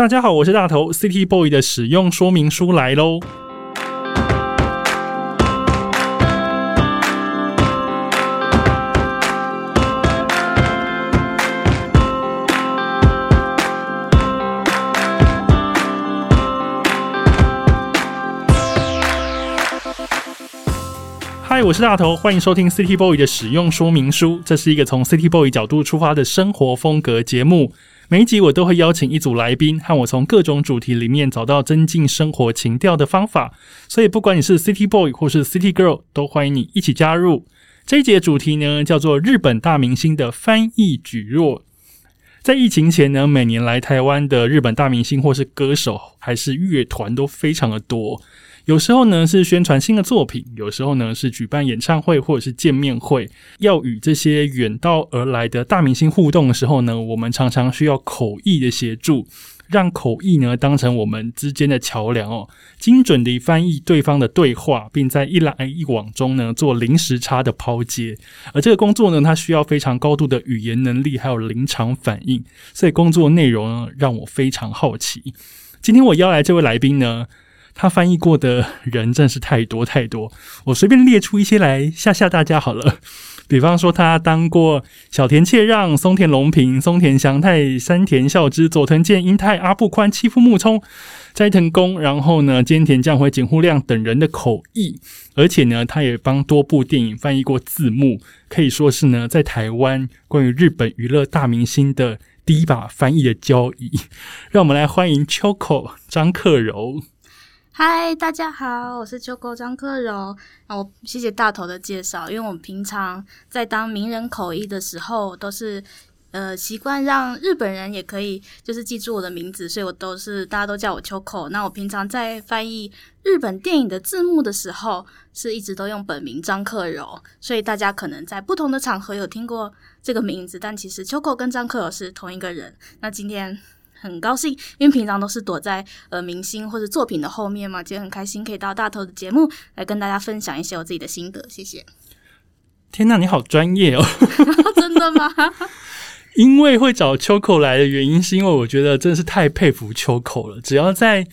大家好，我是大头，City Boy 的使用说明书来喽。嗨，我是大头，欢迎收听 City Boy 的使用说明书。这是一个从 City Boy 角度出发的生活风格节目。每一集我都会邀请一组来宾，和我从各种主题里面找到增进生活情调的方法。所以，不管你是 City Boy 或是 City Girl，都欢迎你一起加入。这一节主题呢，叫做日本大明星的翻译举弱。在疫情前呢，每年来台湾的日本大明星或是歌手还是乐团都非常的多。有时候呢是宣传新的作品，有时候呢是举办演唱会或者是见面会。要与这些远道而来的大明星互动的时候呢，我们常常需要口译的协助，让口译呢当成我们之间的桥梁哦，精准地翻译对方的对话，并在一来一往中呢做零时差的抛接。而这个工作呢，它需要非常高度的语言能力，还有临场反应。所以工作内容呢，让我非常好奇。今天我邀来这位来宾呢。他翻译过的人真是太多太多，我随便列出一些来吓吓大家好了。比方说，他当过小田切让、松田龙平、松田翔太、山田孝之、佐藤健、英太、阿部宽、七夫木聪、斋藤工，然后呢，兼田将辉、井户亮等人的口译，而且呢，他也帮多部电影翻译过字幕，可以说是呢，在台湾关于日本娱乐大明星的第一把翻译的交椅。让我们来欢迎 Choco 张克柔。嗨，大家好，我是秋狗张克柔。那我谢谢大头的介绍，因为我们平常在当名人口译的时候，都是呃习惯让日本人也可以就是记住我的名字，所以我都是大家都叫我秋口。那我平常在翻译日本电影的字幕的时候，是一直都用本名张克柔，所以大家可能在不同的场合有听过这个名字，但其实秋口跟张克柔是同一个人。那今天。很高兴，因为平常都是躲在呃明星或者作品的后面嘛，今天很开心可以到大头的节目来跟大家分享一些我自己的心得，谢谢。天呐，你好专业哦！真的吗？因为会找秋口来的原因，是因为我觉得真的是太佩服秋口了。只要在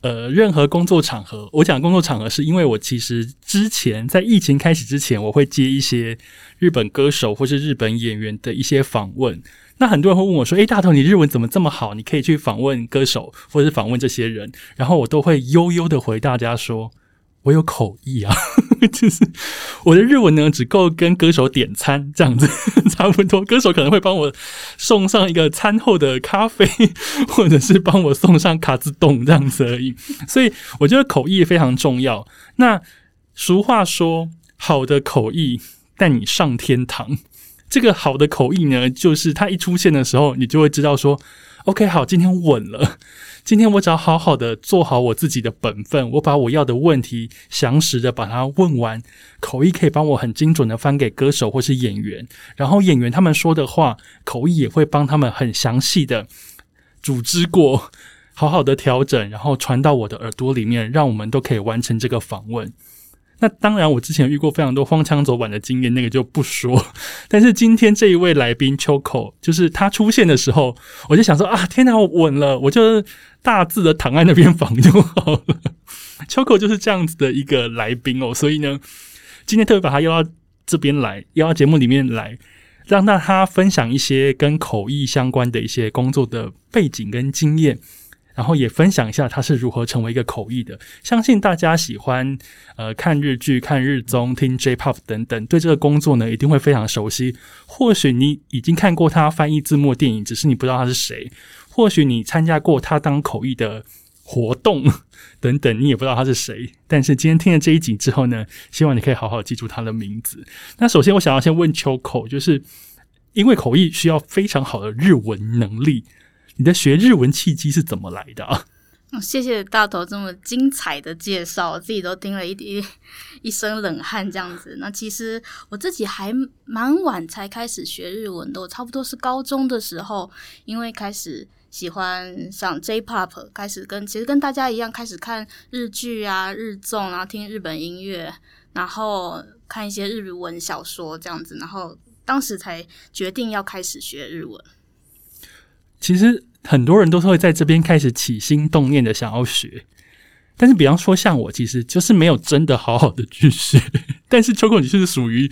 呃任何工作场合，我讲工作场合，是因为我其实之前在疫情开始之前，我会接一些日本歌手或是日本演员的一些访问。那很多人会问我说：“诶，大头，你日文怎么这么好？你可以去访问歌手，或者是访问这些人。”然后我都会悠悠的回大家说：“我有口译啊，就是我的日文呢，只够跟歌手点餐这样子，差不多。歌手可能会帮我送上一个餐后的咖啡，或者是帮我送上卡子冻这样子而已。所以我觉得口译非常重要。那俗话说，好的口译带你上天堂。”这个好的口译呢，就是它一出现的时候，你就会知道说，OK，好，今天稳了。今天我只要好好的做好我自己的本分，我把我要的问题详实的把它问完，口译可以帮我很精准的翻给歌手或是演员，然后演员他们说的话，口译也会帮他们很详细的组织过，好好的调整，然后传到我的耳朵里面，让我们都可以完成这个访问。那当然，我之前遇过非常多荒腔走板的经验，那个就不说。但是今天这一位来宾秋口，就是他出现的时候，我就想说啊，天哪，我稳了，我就大致的躺在那边访就好了。秋口就是这样子的一个来宾哦，所以呢，今天特别把他邀到这边来，邀到节目里面来，让让他分享一些跟口译相关的一些工作的背景跟经验。然后也分享一下他是如何成为一个口译的。相信大家喜欢呃看日剧、看日综、听 J-pop 等等，对这个工作呢一定会非常熟悉。或许你已经看过他翻译字幕电影，只是你不知道他是谁；或许你参加过他当口译的活动 等等，你也不知道他是谁。但是今天听了这一集之后呢，希望你可以好好记住他的名字。那首先我想要先问秋口，就是因为口译需要非常好的日文能力。你的学日文契机是怎么来的啊？谢谢大头这么精彩的介绍，我自己都听了一一一身冷汗这样子。那其实我自己还蛮晚才开始学日文的，我差不多是高中的时候，因为开始喜欢上 J-pop，开始跟其实跟大家一样开始看日剧啊、日综，然后听日本音乐，然后看一些日文小说这样子，然后当时才决定要开始学日文。其实。很多人都是会在这边开始起心动念的想要学。但是，比方说像我，其实就是没有真的好好的去学。但是秋 o 你是属于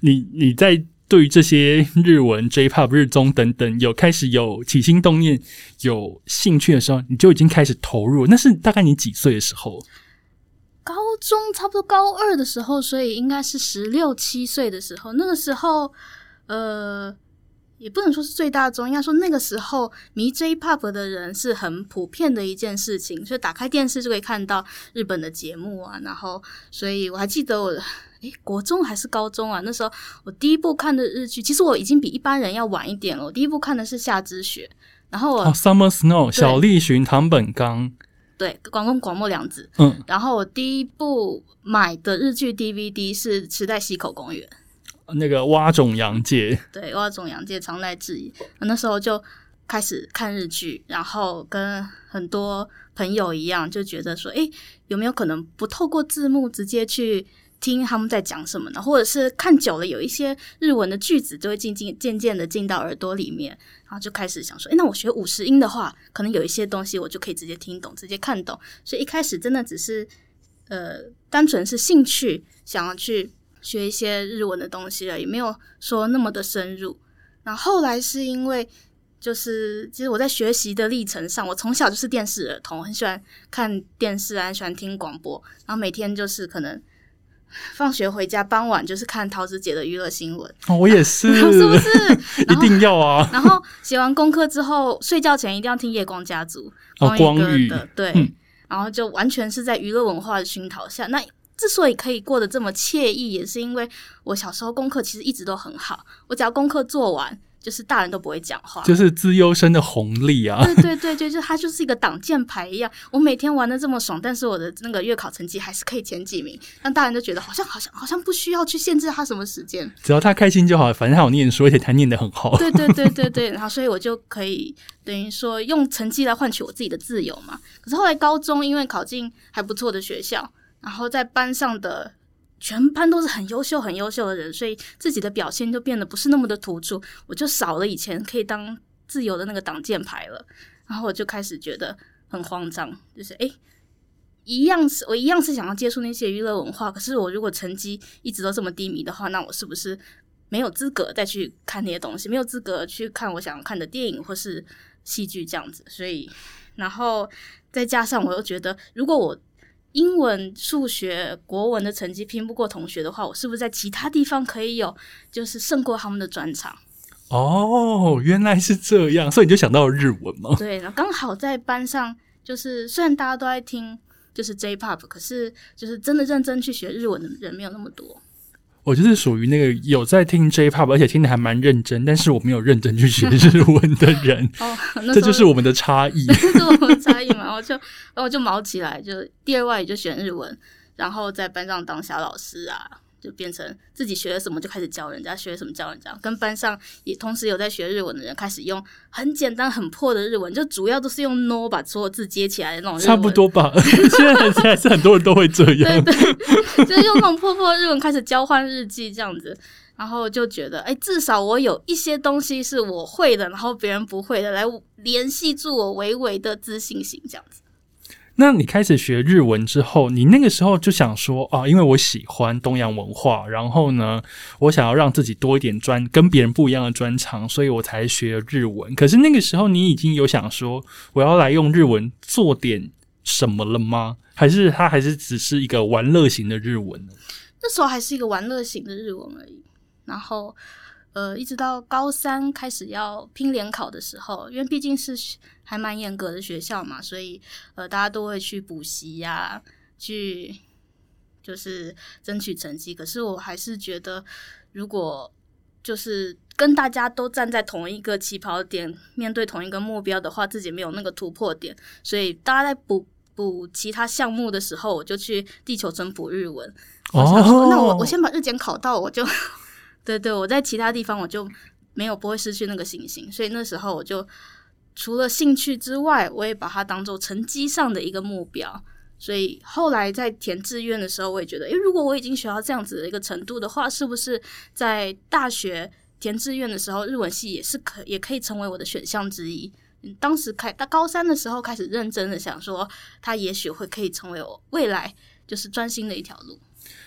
你你在对于这些日文、J-pop、日综等等有开始有起心动念、有兴趣的时候，你就已经开始投入。那是大概你几岁的时候？高中差不多高二的时候，所以应该是十六七岁的时候。那个时候，呃。也不能说是最大众，应该说那个时候迷 J-pop 的人是很普遍的一件事情，所以打开电视就可以看到日本的节目啊。然后，所以我还记得我，诶，国中还是高中啊？那时候我第一部看的日剧，其实我已经比一般人要晚一点了。我第一部看的是《夏之雪》，然后我 Summer Snow 小栗旬、唐本刚，对，广东广末凉子。嗯，然后我第一部买的日剧 DVD 是《池袋西口公园》。那个蛙种洋介，对蛙种洋介常来质疑。那时候就开始看日剧，然后跟很多朋友一样，就觉得说，哎，有没有可能不透过字幕直接去听他们在讲什么呢？或者是看久了，有一些日文的句子就会渐渐渐渐的进到耳朵里面，然后就开始想说，哎，那我学五十音的话，可能有一些东西我就可以直接听懂，直接看懂。所以一开始真的只是呃，单纯是兴趣，想要去。学一些日文的东西了，也没有说那么的深入。然后后来是因为，就是其实我在学习的历程上，我从小就是电视儿童，很喜欢看电视啊，喜欢听广播，然后每天就是可能放学回家，傍晚就是看桃子姐的娱乐新闻。哦，我也是，是不是？一定要啊！然后写完功课之后，睡觉前一定要听夜光家族，光宇的对，然后就完全是在娱乐文化的熏陶下，那。之所以可以过得这么惬意，也是因为我小时候功课其实一直都很好。我只要功课做完，就是大人都不会讲话，就是资优生的红利啊！对对对，就就他就是一个挡箭牌一样。我每天玩的这么爽，但是我的那个月考成绩还是可以前几名，让大人都觉得好像好像好像不需要去限制他什么时间，只要他开心就好。反正他有念书，而且他念得很好。对对对对对，然后所以我就可以等于说用成绩来换取我自己的自由嘛。可是后来高中因为考进还不错的学校。然后在班上的全班都是很优秀、很优秀的人，所以自己的表现就变得不是那么的突出，我就少了以前可以当自由的那个挡箭牌了。然后我就开始觉得很慌张，就是诶，一样是我一样是想要接触那些娱乐文化，可是我如果成绩一直都这么低迷的话，那我是不是没有资格再去看那些东西，没有资格去看我想要看的电影或是戏剧这样子？所以，然后再加上我又觉得，如果我英文、数学、国文的成绩拼不过同学的话，我是不是在其他地方可以有，就是胜过他们的专长？哦，原来是这样，所以你就想到了日文吗？对，然后刚好在班上，就是虽然大家都在听，就是 J-pop，可是就是真的认真去学日文的人没有那么多。我就是属于那个有在听 J-pop，而且听的还蛮认真，但是我没有认真去学日文的人。哦，这就是我们的差异。这是我们的差异嘛？我就我就毛起来，就第二外语就选日文，然后在班上当小老师啊。就变成自己学了什么就开始教人家，学了什么教人家。跟班上也同时有在学日文的人开始用很简单很破的日文，就主要都是用 no 把所有字接起来的那种。差不多吧，现在现在是很多人都会这样。对对，就是用那种破破日文开始交换日记这样子，然后就觉得，哎，至少我有一些东西是我会的，然后别人不会的，来联系住我微微的自信心这样子。那你开始学日文之后，你那个时候就想说啊，因为我喜欢东洋文化，然后呢，我想要让自己多一点专跟别人不一样的专长，所以我才学日文。可是那个时候，你已经有想说我要来用日文做点什么了吗？还是它还是只是一个玩乐型的日文呢？那时候还是一个玩乐型的日文而已。然后。呃，一直到高三开始要拼联考的时候，因为毕竟是还蛮严格的学校嘛，所以呃，大家都会去补习呀，去就是争取成绩。可是我还是觉得，如果就是跟大家都站在同一个起跑点，面对同一个目标的话，自己没有那个突破点。所以大家在补补其他项目的时候，我就去地球村补日文。哦，那我我先把日检考到，我就。对对，我在其他地方我就没有不会失去那个信心，所以那时候我就除了兴趣之外，我也把它当做成绩上的一个目标。所以后来在填志愿的时候，我也觉得，诶，如果我已经学到这样子的一个程度的话，是不是在大学填志愿的时候，日文系也是可也可以成为我的选项之一？当时开到高三的时候开始认真的想说，他也许会可以成为我未来就是专心的一条路。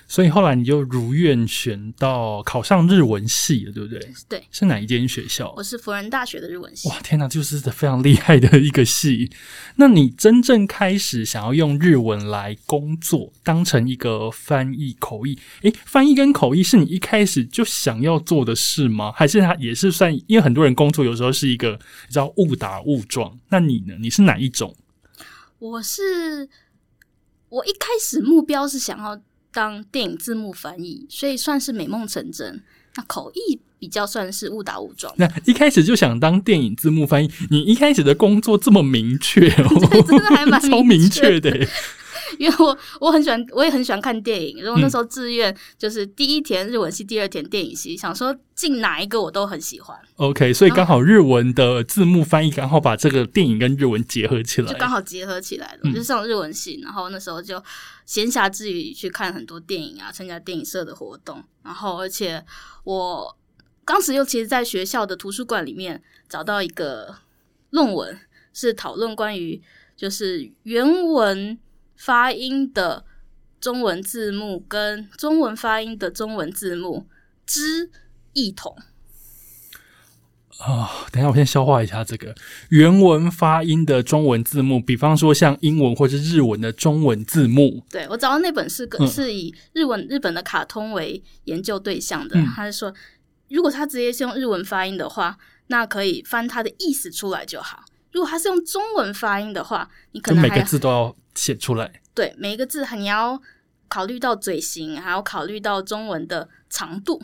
所以后来你就如愿选到考上日文系了，对不对？对，是哪一间学校？我是辅仁大学的日文系。哇，天哪，就是非常厉害的一个系。那你真正开始想要用日文来工作，当成一个翻译口译？诶，翻译跟口译是你一开始就想要做的事吗？还是它也是算？因为很多人工作有时候是一个叫误打误撞。那你呢？你是哪一种？我是我一开始目标是想要。当电影字幕翻译，所以算是美梦成真。那口译比较算是误打误撞。那一开始就想当电影字幕翻译，你一开始的工作这么明确哦，真的还蛮 超明确的。因为我我很喜欢，我也很喜欢看电影。然后那时候志愿就是第一填日文系，第二填电影系，想说进哪一个我都很喜欢。OK，所以刚好日文的字幕翻译刚好把这个电影跟日文结合起来，就刚好结合起来了。就上日文系，然后那时候就闲暇之余去看很多电影啊，参加电影社的活动。然后而且我当时又其实在学校的图书馆里面找到一个论文，是讨论关于就是原文。发音的中文字幕跟中文发音的中文字幕之异同啊！等一下，我先消化一下这个原文发音的中文字幕，比方说像英文或是日文的中文字幕。对我找到那本是个是以日文日本的卡通为研究对象的，他是说，如果他直接是用日文发音的话，那可以翻它的意思出来就好。如果它是用中文发音的话，你可能每个字都要写出来。对，每一个字你要考虑到嘴型，还要考虑到中文的长度。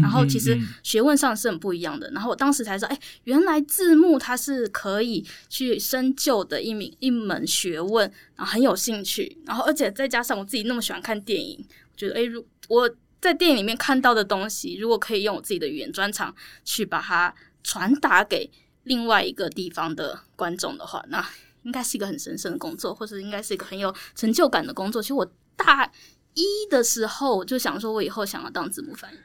然后其实学问上是很不一样的。然后我当时才知道，哎，原来字幕它是可以去深究的一名一门学问，然后很有兴趣。然后而且再加上我自己那么喜欢看电影，觉得哎，如我在电影里面看到的东西，如果可以用我自己的语言专长去把它传达给。另外一个地方的观众的话，那应该是一个很神圣的工作，或者应该是一个很有成就感的工作。其实我大一的时候就想说，我以后想要当字幕翻译。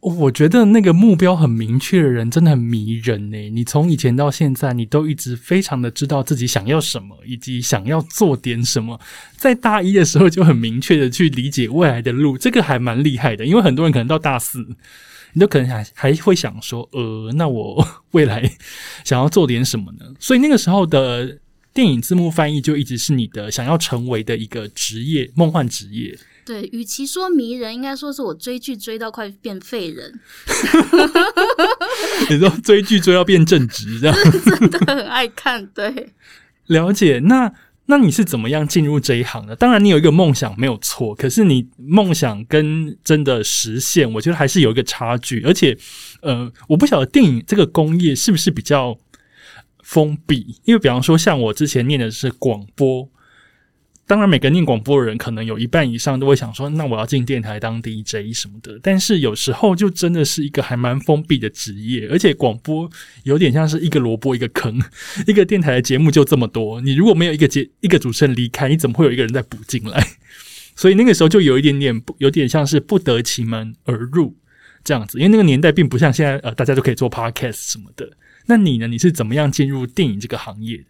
我觉得那个目标很明确的人真的很迷人呢。你从以前到现在，你都一直非常的知道自己想要什么，以及想要做点什么。在大一的时候就很明确的去理解未来的路，这个还蛮厉害的。因为很多人可能到大四。你就可能还还会想说，呃，那我 未来 想要做点什么呢？所以那个时候的电影字幕翻译就一直是你的想要成为的一个职业，梦幻职业。对，与其说迷人，应该说是我追剧追到快变废人。你说追剧追到变正直，这样真的很爱看。对，了解那。那你是怎么样进入这一行的？当然，你有一个梦想没有错，可是你梦想跟真的实现，我觉得还是有一个差距。而且，呃，我不晓得电影这个工业是不是比较封闭，因为比方说，像我之前念的是广播。当然，每个念广播的人可能有一半以上都会想说：“那我要进电台当 DJ 什么的。”但是有时候就真的是一个还蛮封闭的职业，而且广播有点像是一个萝卜一个坑，一个电台的节目就这么多，你如果没有一个节一个主持人离开，你怎么会有一个人在补进来？所以那个时候就有一点点，有点像是不得其门而入这样子。因为那个年代并不像现在，呃，大家都可以做 podcast 什么的。那你呢？你是怎么样进入电影这个行业？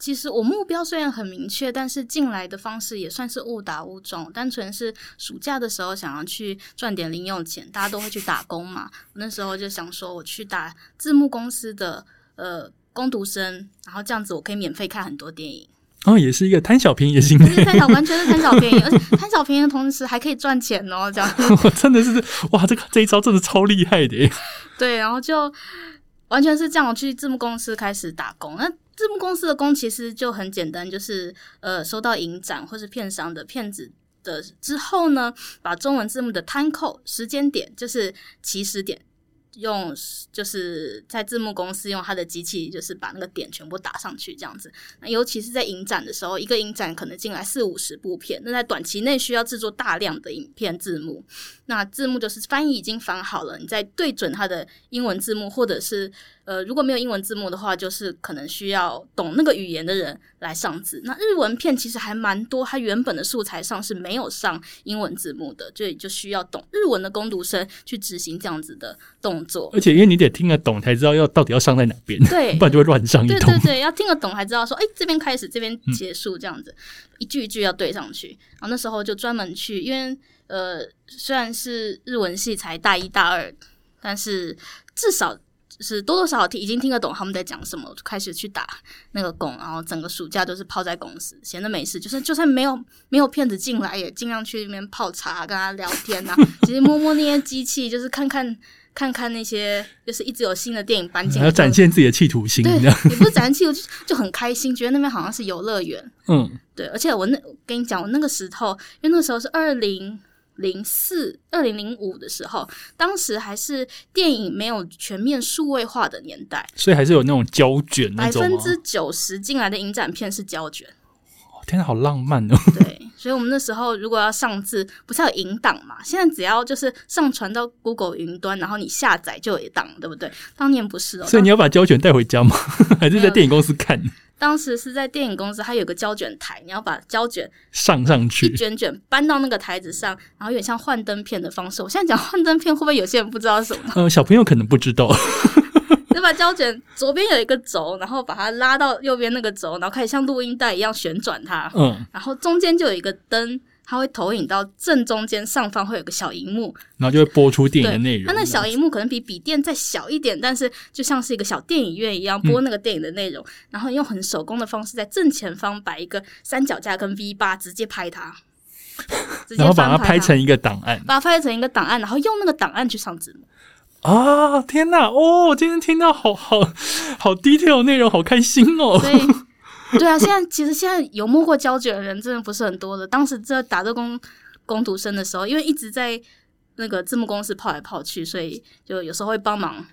其实我目标虽然很明确，但是进来的方式也算是误打误撞。单纯是暑假的时候想要去赚点零用钱，大家都会去打工嘛。那时候就想说，我去打字幕公司的呃工读生，然后这样子我可以免费看很多电影。哦，也是一个贪小便宜的心态，贪小完全是贪小便宜，而且贪小便宜的同时还可以赚钱哦。这样 真的是哇，这个这一招真的超厉害的。对，然后就完全是这样去字幕公司开始打工。那字幕公司的工其实就很简单，就是呃，收到影展或是片商的片子的之后呢，把中文字幕的 time code 时间点，就是起始点。用就是在字幕公司用他的机器，就是把那个点全部打上去这样子。那尤其是在影展的时候，一个影展可能进来四五十部片，那在短期内需要制作大量的影片字幕。那字幕就是翻译已经翻好了，你再对准它的英文字幕，或者是呃如果没有英文字幕的话，就是可能需要懂那个语言的人来上字。那日文片其实还蛮多，它原本的素材上是没有上英文字幕的，所以就需要懂日文的攻读生去执行这样子的动。动作。而且因为你得听得懂，才知道要到底要上在哪边，对不然就会乱上一通对对。对，要听得懂才知道说，哎，这边开始，这边结束，这样子、一句一句要对上去。然后那时候就专门去，因为呃，虽然是日文系才大一大二，但是至少是多多少少听已经听得懂他们在讲什么，我就开始去打那个工，然后整个暑假都是泡在公司，闲着没事，就是就算没有没有骗子进来，也尽量去那边泡茶，跟他聊天啊，其实摸摸那些机器，就是看看看看那些，就是一直有新的电影搬进来，要展现自己的企图心，对，也不是展现企图就就很开心，觉得那边好像是游乐园。嗯，对，而且我那我跟你讲，我那个时候，因为那个时候是二零零四、二零零五的时候，当时还是电影没有全面数位化的年代，所以还是有那种胶卷那百种百分？之九十进来的影展片是胶卷。哦天哪，好浪漫哦！对，所以我们那时候如果要上字，不是要有引档嘛？现在只要就是上传到 Google 云端，然后你下载就有档，对不对？当年不是哦，所以你要把胶卷带回家吗？还是在电影公司看当时是在电影公司，它有个胶卷台，你要把胶卷上上去一去？卷卷搬到那个台子上，然后有点像幻灯片的方式。我现在讲幻灯片，会不会有些人不知道什么？呃，小朋友可能不知道。就把胶卷左边有一个轴，然后把它拉到右边那个轴，然后开始像录音带一样旋转它，嗯，然后中间就有一个灯，它会投影到正中间上方会有个小荧幕，然后就会播出电影的内容。它那小荧幕可能比笔电再小一点，但是就像是一个小电影院一样播那个电影的内容，然后用很手工的方式在正前方摆一个三脚架跟 V 八，直接拍它，然后把它拍成一个档案把它拍成一个档案，然后用那个档案去上字幕。啊！天哪，哦，我今天听到好好好 detail 的内容，好开心哦。所以，对啊，现在其实现在有摸过胶卷的人真的不是很多的。当时在打这工工读生的时候，因为一直在那个字幕公司跑来跑去，所以就有时候会帮忙，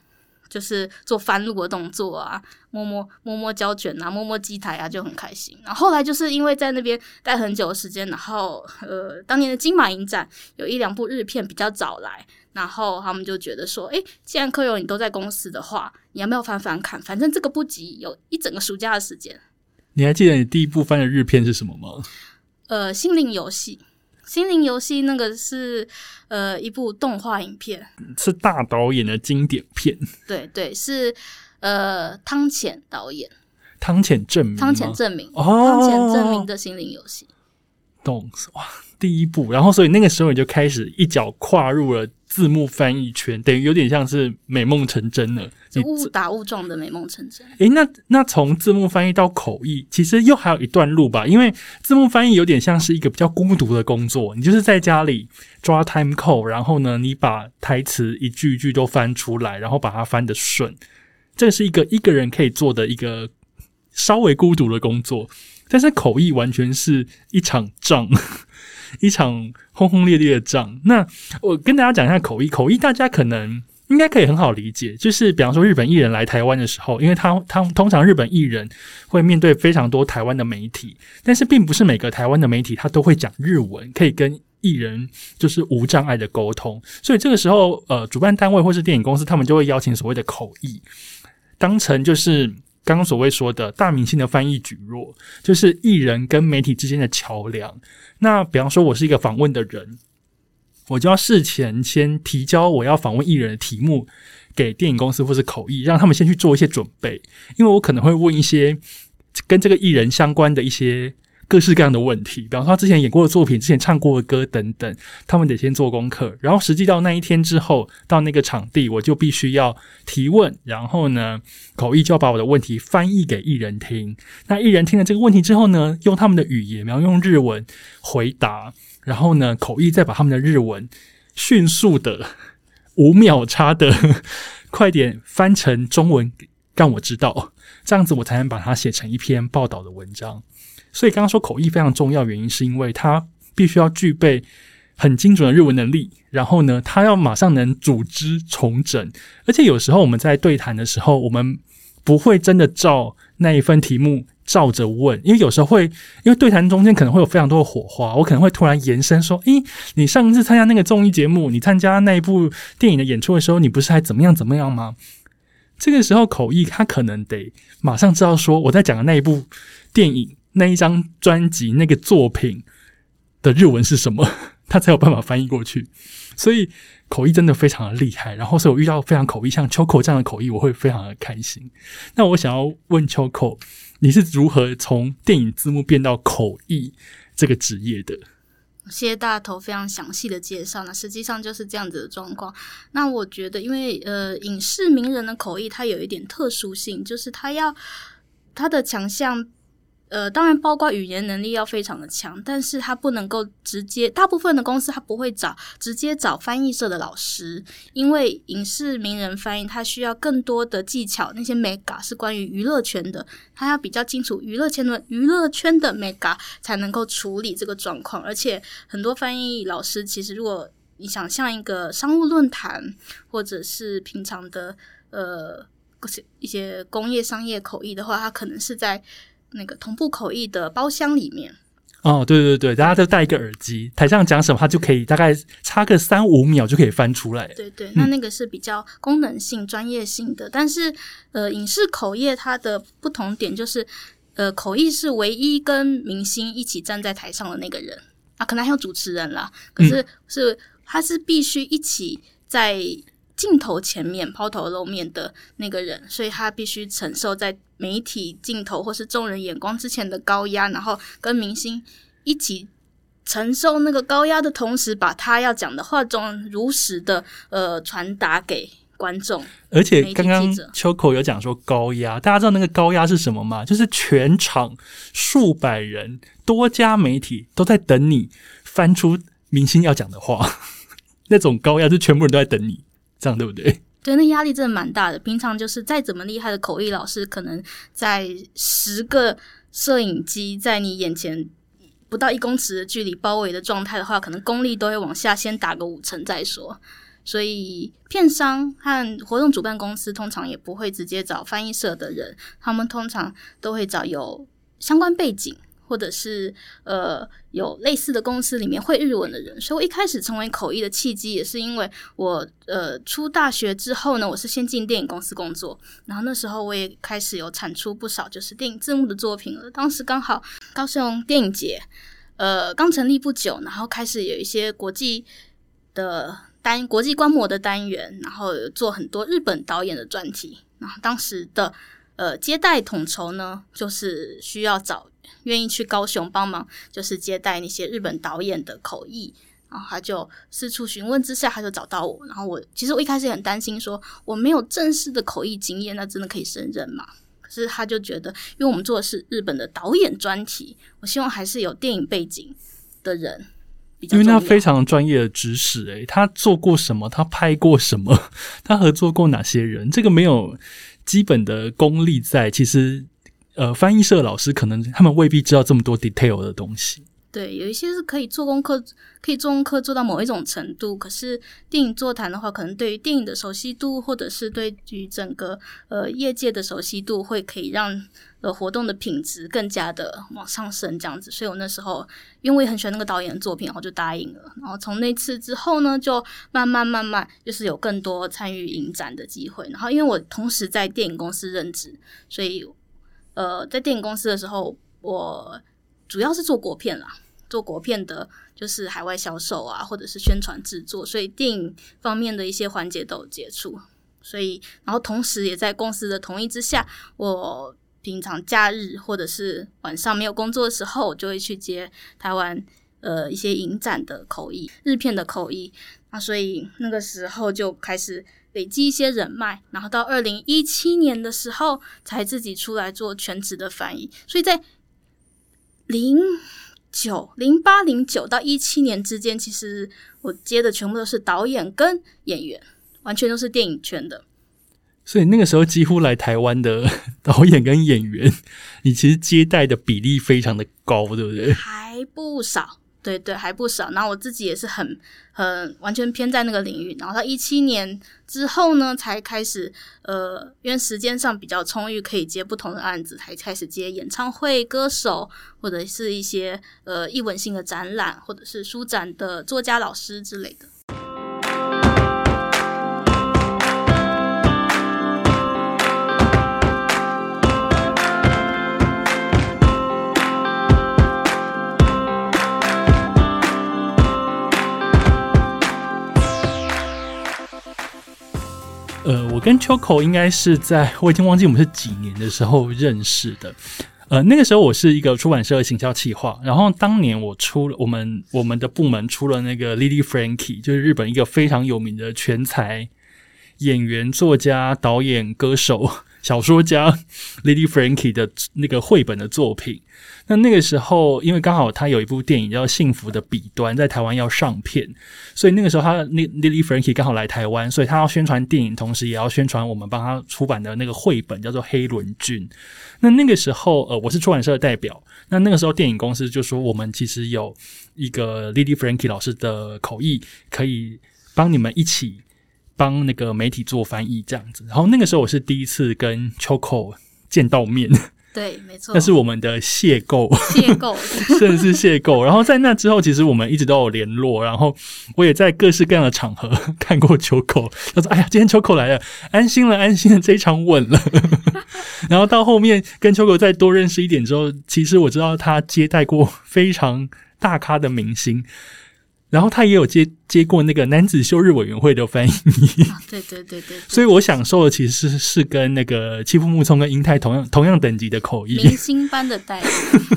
就是做翻录的动作啊，摸摸摸摸胶卷啊，摸摸机台啊，就很开心。然后后来就是因为在那边待很久的时间，然后呃，当年的金马影展有一两部日片比较早来。然后他们就觉得说，诶，既然柯友你都在公司的话，你要不要翻翻看？反正这个不急，有一整个暑假的时间。你还记得你第一部翻的日片是什么吗？呃，心灵游戏，心灵游戏那个是呃一部动画影片，是大导演的经典片，对对，是呃汤浅导演，汤浅证明吗。汤浅证明，哦汤浅证明的心灵游戏。懂哇，第一部，然后所以那个时候你就开始一脚跨入了字幕翻译圈，等于有点像是美梦成真了。你误打误撞的美梦成真。诶，那那从字幕翻译到口译，其实又还有一段路吧？因为字幕翻译有点像是一个比较孤独的工作，你就是在家里抓 time code，然后呢，你把台词一句一句都翻出来，然后把它翻得顺。这是一个一个人可以做的一个稍微孤独的工作，但是口译完全是一场仗，一场轰轰烈烈的仗。那我跟大家讲一下口译，口译大家可能应该可以很好理解，就是比方说日本艺人来台湾的时候，因为他他通常日本艺人会面对非常多台湾的媒体，但是并不是每个台湾的媒体他都会讲日文，可以跟艺人就是无障碍的沟通，所以这个时候呃，主办单位或是电影公司他们就会邀请所谓的口译，当成就是。刚刚所谓说的大明星的翻译举弱，就是艺人跟媒体之间的桥梁。那比方说，我是一个访问的人，我就要事前先提交我要访问艺人的题目给电影公司或是口译，让他们先去做一些准备，因为我可能会问一些跟这个艺人相关的一些各式各样的问题，比方说他之前演过的作品、之前唱过的歌等等，他们得先做功课。然后实际到那一天之后，到那个场地，我就必须要提问，然后呢，口译就要把我的问题翻译给艺人听。那艺人听了这个问题之后呢，用他们的语言，然后用日文回答，然后呢，口译再把他们的日文迅速的 五秒差的 快点翻成中文，让我知道，这样子我才能把它写成一篇报道的文章。所以刚刚说口译非常重要，原因是因为它必须要具备很精准的日文能力，然后呢，它要马上能组织重整，而且有时候我们在对谈的时候，我们不会真的照那一份题目照着问，因为有时候会，因为对谈中间可能会有非常多的火花，我可能会突然延伸说：“诶，你上一次参加那个综艺节目，你参加那一部电影的演出的时候，你不是还怎么样怎么样吗？”这个时候口译他可能得马上知道说我在讲的那一部电影、那一张专辑、那个作品的日文是什么，他才有办法翻译过去。所以口译真的非常的厉害。然后，所以我遇到非常口译像秋口这样的口译，我会非常的开心。那我想要问秋口，你是如何从电影字幕变到口译这个职业的？谢谢大头非常详细的介绍。那实际上就是这样子的状况。那我觉得，因为呃，影视名人的口译它有一点特殊性，就是他要他的强项。呃，当然，包括语言能力要非常的强，但是他不能够直接，大部分的公司他不会找直接找翻译社的老师，因为影视名人翻译他需要更多的技巧，那些 mega 是关于娱乐圈的，他要比较清楚娱乐圈的娱乐圈的 mega 才能够处理这个状况，而且很多翻译老师其实，如果你想像一个商务论坛或者是平常的呃一些工业商业口译的话，他可能是在。那个同步口译的包厢里面，哦，对对对，大家都戴一个耳机，台上讲什么，他就可以大概差个三五秒就可以翻出来。对对，那那个是比较功能性、专业性的。但是，呃，影视口译它的不同点就是，呃，口译是唯一跟明星一起站在台上的那个人啊，可能还有主持人啦，可是是他是必须一起在。镜头前面抛头露面的那个人，所以他必须承受在媒体镜头或是众人眼光之前的高压，然后跟明星一起承受那个高压的同时，把他要讲的话中如实的呃传达给观众。而且刚刚秋口有讲说高压，大家知道那个高压是什么吗？就是全场数百人、多家媒体都在等你翻出明星要讲的话，那种高压就全部人都在等你。这样对不对？对，那压力真的蛮大的。平常就是再怎么厉害的口译老师，可能在十个摄影机在你眼前不到一公尺的距离包围的状态的话，可能功力都会往下先打个五成再说。所以，片商和活动主办公司通常也不会直接找翻译社的人，他们通常都会找有相关背景。或者是呃有类似的公司里面会日文的人，所以我一开始成为口译的契机也是因为我呃出大学之后呢，我是先进电影公司工作，然后那时候我也开始有产出不少就是电影字幕的作品了。当时刚好高雄电影节呃刚成立不久，然后开始有一些国际的单国际观摩的单元，然后做很多日本导演的专题。然后当时的呃接待统筹呢，就是需要找。愿意去高雄帮忙，就是接待那些日本导演的口译，然后他就四处询问之下，他就找到我。然后我其实我一开始也很担心，说我没有正式的口译经验，那真的可以胜任吗？可是他就觉得，因为我们做的是日本的导演专题，我希望还是有电影背景的人比较。因为他非常专业的知识，诶，他做过什么？他拍过什么？他合作过哪些人？这个没有基本的功力在，其实。呃，翻译社老师可能他们未必知道这么多 detail 的东西。对，有一些是可以做功课，可以做功课做到某一种程度。可是电影座谈的话，可能对于电影的熟悉度，或者是对于整个呃业界的熟悉度，会可以让呃活动的品质更加的往上升这样子。所以我那时候因为我也很喜欢那个导演的作品，我就答应了。然后从那次之后呢，就慢慢慢慢就是有更多参与影展的机会。然后因为我同时在电影公司任职，所以。呃，在电影公司的时候，我主要是做国片啦，做国片的，就是海外销售啊，或者是宣传制作，所以电影方面的一些环节都有接触。所以，然后同时也在公司的同意之下，我平常假日或者是晚上没有工作的时候，就会去接台湾呃一些影展的口译、日片的口译。那所以那个时候就开始。累积一些人脉，然后到二零一七年的时候，才自己出来做全职的翻译。所以在零九、零八、零九到一七年之间，其实我接的全部都是导演跟演员，完全都是电影圈的。所以那个时候，几乎来台湾的 导演跟演员，你其实接待的比例非常的高，对不对？还不少。对对，还不少。然后我自己也是很很完全偏在那个领域。然后到一七年之后呢，才开始呃，因为时间上比较充裕，可以接不同的案子，才开始接演唱会、歌手，或者是一些呃艺文性的展览，或者是书展的作家、老师之类的。呃，我跟 Choco 应该是在我已经忘记我们是几年的时候认识的。呃，那个时候我是一个出版社的行销企划，然后当年我出了我们我们的部门出了那个 Lily Frankie，就是日本一个非常有名的全才演员、作家、导演、歌手、小说家 Lily Frankie 的那个绘本的作品。那那个时候，因为刚好他有一部电影叫《幸福的彼端》在台湾要上片，所以那个时候他那 Lily Frankie 刚好来台湾，所以他要宣传电影，同时也要宣传我们帮他出版的那个绘本，叫做《黑轮君》。那那个时候，呃，我是出版社的代表。那那个时候，电影公司就说，我们其实有一个 Lily Frankie 老师的口译，可以帮你们一起帮那个媒体做翻译这样子。然后那个时候，我是第一次跟 Choco 见到面。对，没错，那是我们的邂逅，邂逅，甚至是邂逅。然后在那之后，其实我们一直都有联络。然后我也在各式各样的场合看过秋口。他说：“哎呀，今天秋口来了，安心了，安心了，这一场稳了。”然后到后面跟秋口再多认识一点之后，其实我知道他接待过非常大咖的明星。然后他也有接接过那个男子休日委员会的翻译，对对对对，所以我享受的其实是是跟那个欺负木聪跟英泰同样同样等级的口译，明星般的待遇。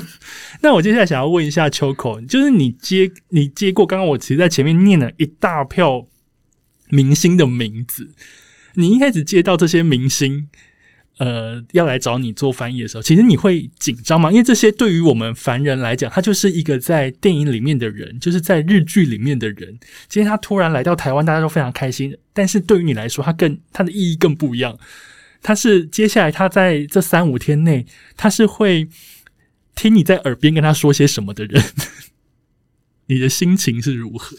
那我接下来想要问一下秋口，就是你接你接过刚刚我其实在前面念了一大票明星的名字，你一开始接到这些明星。呃，要来找你做翻译的时候，其实你会紧张吗？因为这些对于我们凡人来讲，他就是一个在电影里面的人，就是在日剧里面的人。今天他突然来到台湾，大家都非常开心。但是对于你来说，他更他的意义更不一样。他是接下来他在这三五天内，他是会听你在耳边跟他说些什么的人。你的心情是如何？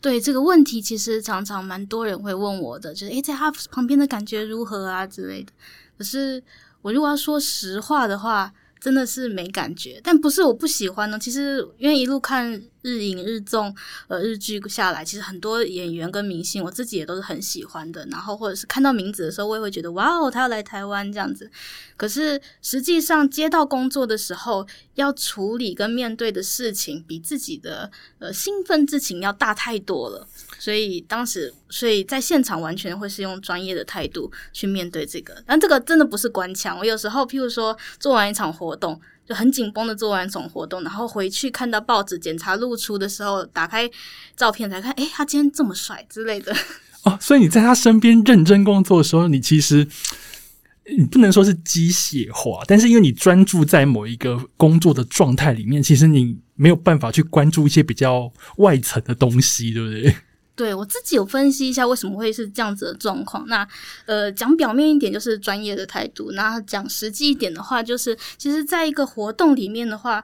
对这个问题，其实常常蛮多人会问我的，就是诶，在他旁边的感觉如何啊之类的。可是，我如果要说实话的话，真的是没感觉。但不是我不喜欢呢，其实因为一路看。日影日综，呃，日剧下来，其实很多演员跟明星，我自己也都是很喜欢的。然后或者是看到名字的时候，我也会觉得哇哦，他要来台湾这样子。可是实际上接到工作的时候，要处理跟面对的事情，比自己的呃兴奋之情要大太多了。所以当时，所以在现场完全会是用专业的态度去面对这个。但这个真的不是官腔。我有时候，譬如说做完一场活动。就很紧绷的做完总活动，然后回去看到报纸检查露出的时候，打开照片才看，哎，他今天这么帅之类的。哦，所以你在他身边认真工作的时候，你其实你不能说是机械化，但是因为你专注在某一个工作的状态里面，其实你没有办法去关注一些比较外层的东西，对不对？对我自己有分析一下为什么会是这样子的状况。那呃，讲表面一点就是专业的态度，那讲实际一点的话，就是其实在一个活动里面的话，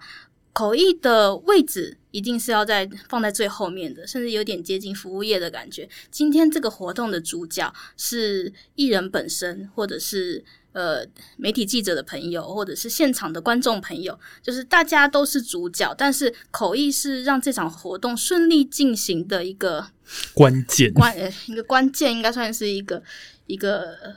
口译的位置一定是要在放在最后面的，甚至有点接近服务业的感觉。今天这个活动的主角是艺人本身，或者是。呃，媒体记者的朋友，或者是现场的观众朋友，就是大家都是主角，但是口译是让这场活动顺利进行的一个关键关一个关键，应该算是一个一个。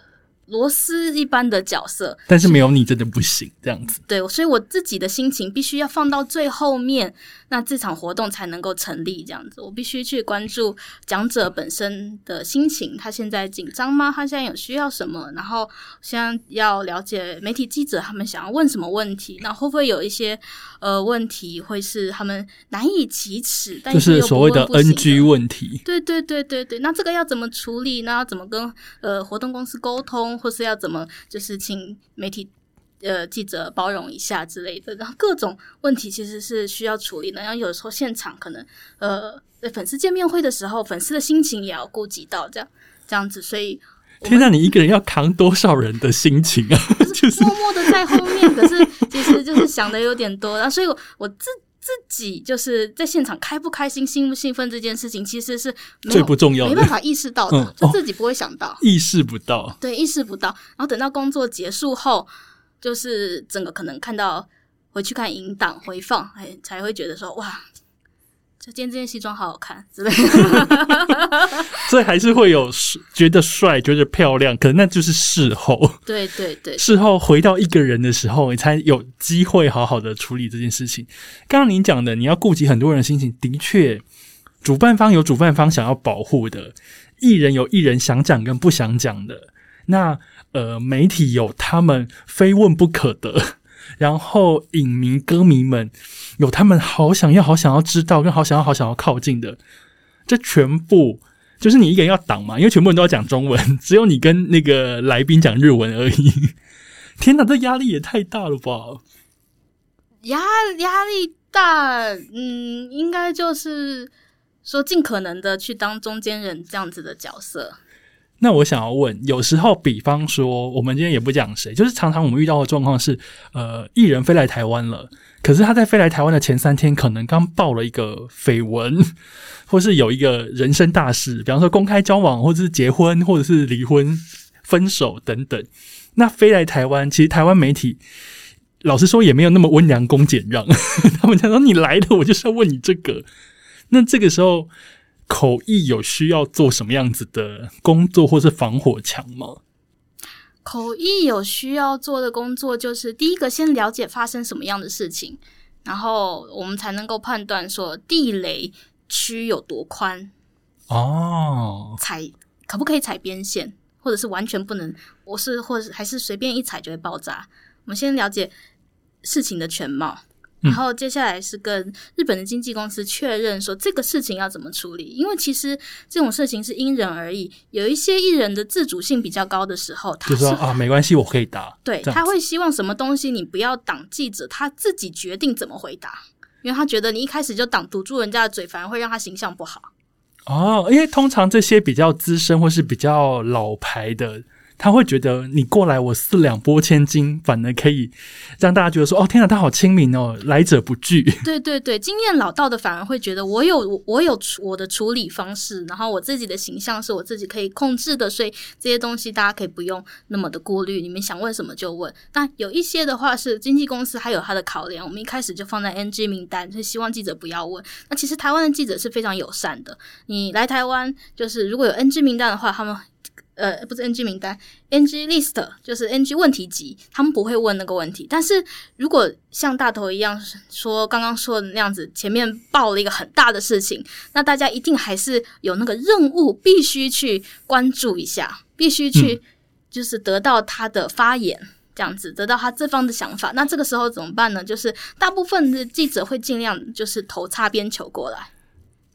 螺丝一般的角色，但是没有你真的不行，这样子。对，所以我自己的心情必须要放到最后面，那这场活动才能够成立。这样子，我必须去关注讲者本身的心情，他现在紧张吗？他现在有需要什么？然后现在要了解媒体记者他们想要问什么问题，那会不会有一些呃问题会是他们难以启齿，但是所谓的 NG 问题？对对对对对，那这个要怎么处理？那要怎么跟呃活动公司沟通？或是要怎么，就是请媒体呃记者包容一下之类的，然后各种问题其实是需要处理的。然后有时候现场可能呃粉丝见面会的时候，粉丝的心情也要顾及到，这样这样子。所以，天哪，你一个人要扛多少人的心情啊？就是默默的在后面，可是其实就是想的有点多。然后，所以我我自。自己就是在现场开不开心、兴不兴奋这件事情，其实是最不重要的，没办法意识到的，就自己不会想到，意识不到，对，意识不到。然后等到工作结束后，就是整个可能看到回去看影档回放，哎，才会觉得说哇。就今天这件西装好好看之类的，所以还是会有觉得帅、觉得漂亮，可能那就是事后。对对对，事后回到一个人的时候，你才有机会好好的处理这件事情。刚刚您讲的，你要顾及很多人心情，的确，主办方有主办方想要保护的艺人有艺人想讲跟不想讲的，那呃媒体有他们非问不可的，然后影迷歌迷们有他们好想要好想要知道跟好想要好想要靠近的，这全部就是你一个人要挡嘛，因为全部人都要讲中文，只有你跟那个来宾讲日文而已。天哪，这压力也太大了吧！压压力大，嗯，应该就是说尽可能的去当中间人这样子的角色。那我想要问，有时候，比方说，我们今天也不讲谁，就是常常我们遇到的状况是，呃，艺人飞来台湾了，可是他在飞来台湾的前三天，可能刚爆了一个绯闻，或是有一个人生大事，比方说公开交往，或者是结婚，或者是离婚、分手等等。那飞来台湾，其实台湾媒体老实说也没有那么温良恭俭让，他们讲说你来了，我就是要问你这个。那这个时候口译有需要做什么样子的工作，或是防火墙吗？口译有需要做的工作，就是第一个先了解发生什么样的事情，然后我们才能够判断说地雷区有多宽哦，踩可不可以踩边线。或者是完全不能，我是或者还是随便一踩就会爆炸。我们先了解事情的全貌，然后接下来是跟日本的经纪公司确认说这个事情要怎么处理。因为其实这种事情是因人而异，有一些艺人的自主性比较高的时候，他说啊没关系，我可以答。对他会希望什么东西你不要挡记者，他自己决定怎么回答，因为他觉得你一开始就挡堵住人家的嘴，反而会让他形象不好。哦，因为通常这些比较资深或是比较老牌的。他会觉得你过来，我四两拨千斤，反而可以让大家觉得说：“哦，天哪，他好亲民哦，来者不拒。”对对对，经验老道的反而会觉得我有我有我的处理方式，然后我自己的形象是我自己可以控制的，所以这些东西大家可以不用那么的顾虑。你们想问什么就问。那有一些的话是经纪公司还有他的考量，我们一开始就放在 NG 名单，就希望记者不要问。那其实台湾的记者是非常友善的，你来台湾就是如果有 NG 名单的话，他们。呃，不是 NG 名单，NG list 就是 NG 问题集，他们不会问那个问题。但是如果像大头一样说刚刚说的那样子，前面报了一个很大的事情，那大家一定还是有那个任务，必须去关注一下，必须去就是得到他的发言，这样子得到他这方的想法。那这个时候怎么办呢？就是大部分的记者会尽量就是投擦边球过来。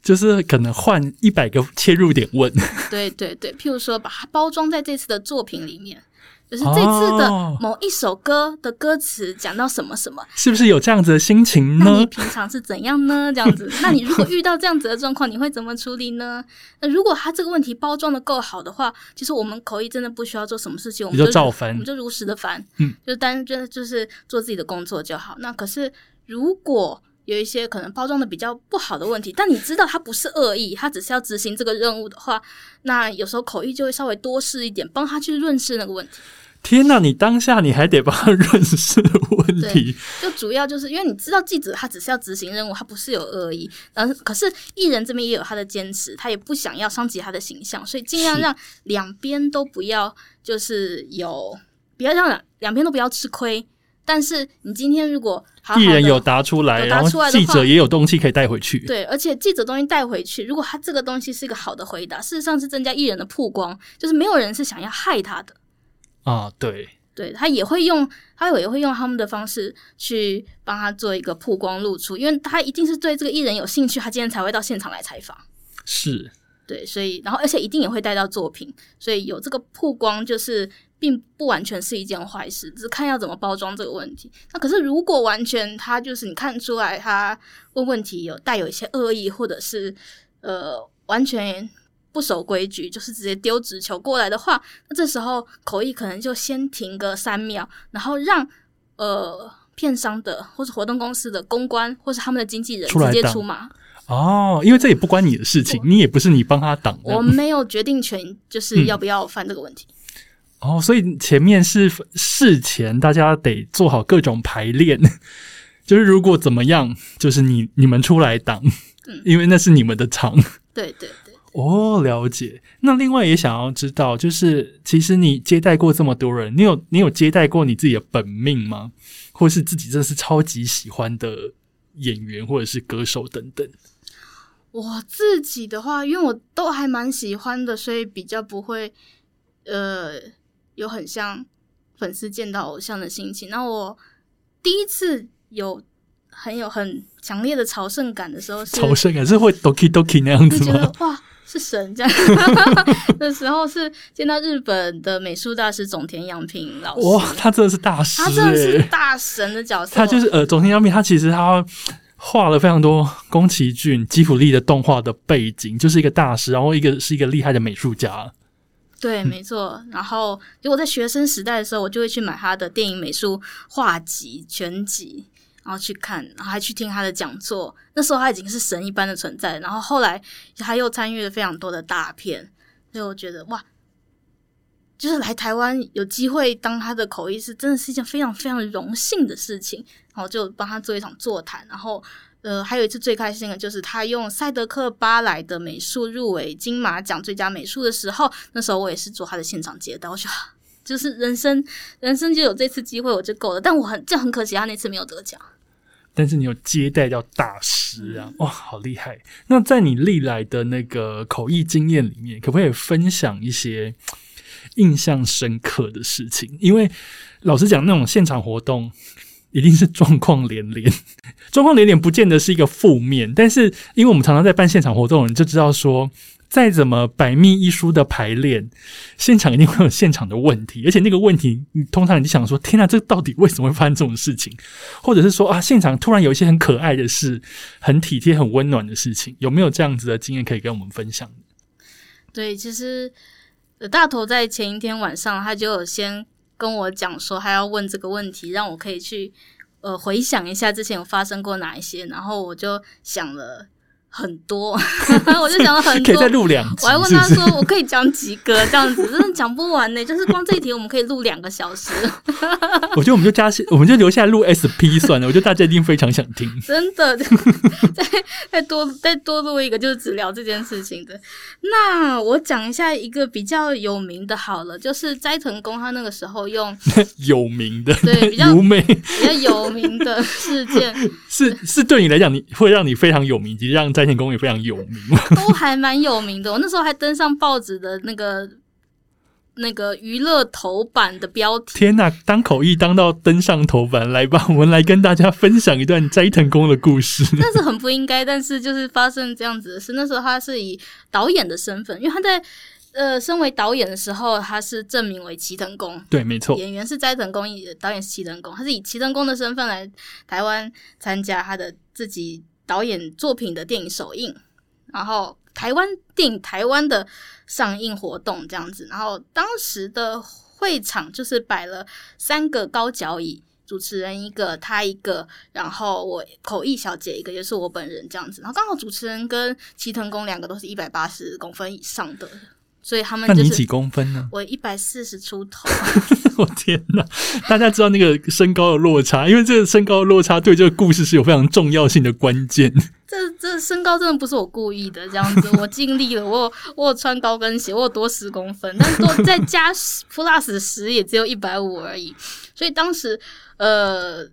就是可能换一百个切入点问，对对对，譬如说把它包装在这次的作品里面，就是这次的某一首歌的歌词讲到什么什么，是不是有这样子的心情呢？你平常是怎样呢？这样子，那你如果遇到这样子的状况，你会怎么处理呢？那如果他这个问题包装的够好的话，其实我们口译真的不需要做什么事情，我们就照翻，我们就如实的翻，嗯，就单就就是做自己的工作就好。那可是如果。有一些可能包装的比较不好的问题，但你知道他不是恶意，他只是要执行这个任务的话，那有时候口译就会稍微多试一点，帮他去润饰那个问题。天哪，你当下你还得帮他 润饰问题，就主要就是因为你知道记者他只是要执行任务，他不是有恶意，嗯，可是艺人这边也有他的坚持，他也不想要伤及他的形象，所以尽量让两边都不要就是有，不要让两两边都不要吃亏。但是你今天如果艺人有答出来，然后记者也有东西可以带回去。对，而且记者东西带回去，如果他这个东西是一个好的回答，事实上是增加艺人的曝光，就是没有人是想要害他的。啊，对，对他也会用，他也会用他们的方式去帮他做一个曝光露出，因为他一定是对这个艺人有兴趣，他今天才会到现场来采访。是，对，所以然后而且一定也会带到作品，所以有这个曝光就是。并不完全是一件坏事，只是看要怎么包装这个问题。那可是如果完全他就是你看出来他问问题有带有一些恶意，或者是呃完全不守规矩，就是直接丢直球过来的话，那这时候口译可能就先停个三秒，然后让呃片商的或者活动公司的公关或是他们的经纪人直接出马哦，因为这也不关你的事情，你也不是你帮他挡，我没有决定权，就是要不要犯这个问题。哦，所以前面是事前，大家得做好各种排练。就是如果怎么样，就是你你们出来挡，因为那是你们的场。对对对。哦，了解。那另外也想要知道，就是其实你接待过这么多人，你有你有接待过你自己的本命吗？或是自己真的是超级喜欢的演员或者是歌手等等？我自己的话，因为我都还蛮喜欢的，所以比较不会呃有很像粉丝见到偶像的心情。那我第一次有很有很强烈的朝圣感的时候，是朝圣感是会 doki doki 那样子就觉得吗？哇是神这样 的时候，是见到日本的美术大师总田洋平老师，哇，他真的是大师他真的是欸大神的角色，他就是呃，总田洋平，他其实他画了非常多宫崎骏、吉卜力的动画的背景，就是一个大师，然后一个是一个厉害的美术家。对，没错。然后，如果在学生时代的时候，我就会去买他的电影美术画集全集，然后去看，然后还去听他的讲座。那时候他已经是神一般的存在。然后后来他又参与了非常多的大片，所以我觉得哇，就是来台湾有机会当他的口译师，真的是一件非常非常荣幸的事情。然后就帮他做一场座谈，然后。呃，还有一次最开心的就是他用赛德克巴莱的美术入围金马奖最佳美术的时候，那时候我也是做他的现场接待，我觉得啊就是人生人生就有这次机会我就够了，但我很就很可惜他那次没有得奖。但是你有接待到大师啊，哇，好厉害！那在你历来的那个口译经验里面，可不可以分享一些印象深刻的事情？因为老实讲，那种现场活动一定是状况连连，状况连连不见得是一个负面，但是因为我们常常在办现场活动，你就知道说。再怎么百密一疏的排练，现场一定会有现场的问题，而且那个问题，你通常你就想说：天哪，这到底为什么会发生这种事情？或者是说啊，现场突然有一些很可爱的事，很体贴、很温暖的事情，有没有这样子的经验可以跟我们分享？对，其实呃大头在前一天晚上他就有先跟我讲说，他要问这个问题，让我可以去呃回想一下之前有发生过哪一些，然后我就想了很多，我就讲了很多可以再。录两集，我还问？他说：“我可以讲几个这样子，真的讲不完呢。就是光这一题，我们可以录两个小时，我觉得我们就加，我们就留下来录 SP 算了。我觉得大家一定非常想听。真的。再再多再多录一个，就是只聊这件事情的。那我讲一下一个比较有名的，好了，就是斋藤工他那个时候用有名的，对比较优美比较有名的事件，是是对你来讲，你会让你非常有名，以及让斋田工也非常有名？都还蛮有名的。我那时候还登上报纸的那个那个娱乐头版的标题。天呐，当口译当到登上头版，来吧，我们来跟大家分享一段斋藤工的故事。但是很不应该，但是就是发生这样子的事。那时候他是以导演的身份，因为他在呃身为导演的时候，他是证明为齐藤工，对，没错，演员是斋藤工，导演是齐藤工，他是以齐藤工的身份来台湾参加他的自己导演作品的电影首映，然后台湾电影台湾的上映活动这样子，然后当时的会场就是摆了三个高脚椅。主持人一个，他一个，然后我口译小姐一个，也是我本人这样子。然后刚好主持人跟齐藤工两个都是一百八十公分以上的，所以他们就是那你几公分呢？我一百四十出头，我天哪！大家知道那个身高的落差，因为这个身高的落差对这个故事是有非常重要性的关键。这这身高真的不是我故意的，这样子 我尽力了，我有我有穿高跟鞋，我有多十公分，但是多再加 plus 十也只有一百五而已，所以当时呃。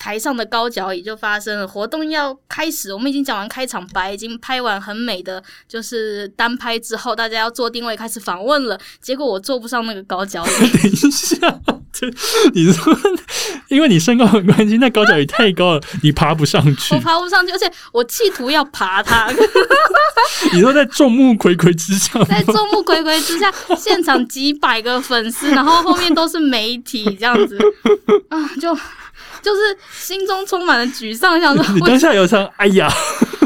台上的高脚椅就发生了，活动要开始，我们已经讲完开场白，已经拍完很美的就是单拍之后，大家要做定位开始访问了。结果我坐不上那个高脚椅，等一下，这你说，因为你身高很关系，那高脚椅太高了，你爬不上去我。爬不上去，而且我企图要爬它，你说在众目睽睽之下，在众目睽睽之下，现场几百个粉丝，然后后面都是媒体，这样子啊，就就是心中充满了沮丧，想说你为当下有场，哎呀，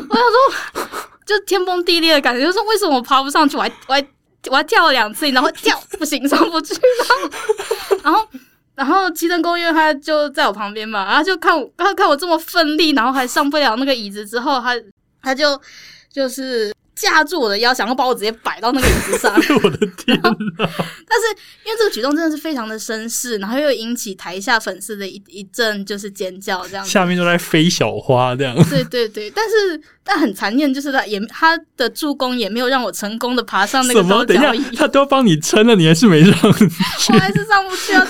我想说就天崩地裂的感觉，就是为什么我爬不上去，我还我还我还跳了两次，然后跳不行，上不去，然后然后然后齐藤公因为他就在我旁边嘛，然后就看我他看我这么奋力，然后还上不了那个椅子之后，他他就就是架住我的腰，想要把我直接摆到那个椅子上。我的天哪！但是因为这个举动真的是非常的绅士，然后又引起台下粉丝的一一阵就是尖叫这样子。下面都在飞小花，这样对对对，但是但很残念，就是他也他的助攻也没有让我成功的爬上那个什么？等一下他都要帮你撑了，你还是没上去。我还是上不去啊。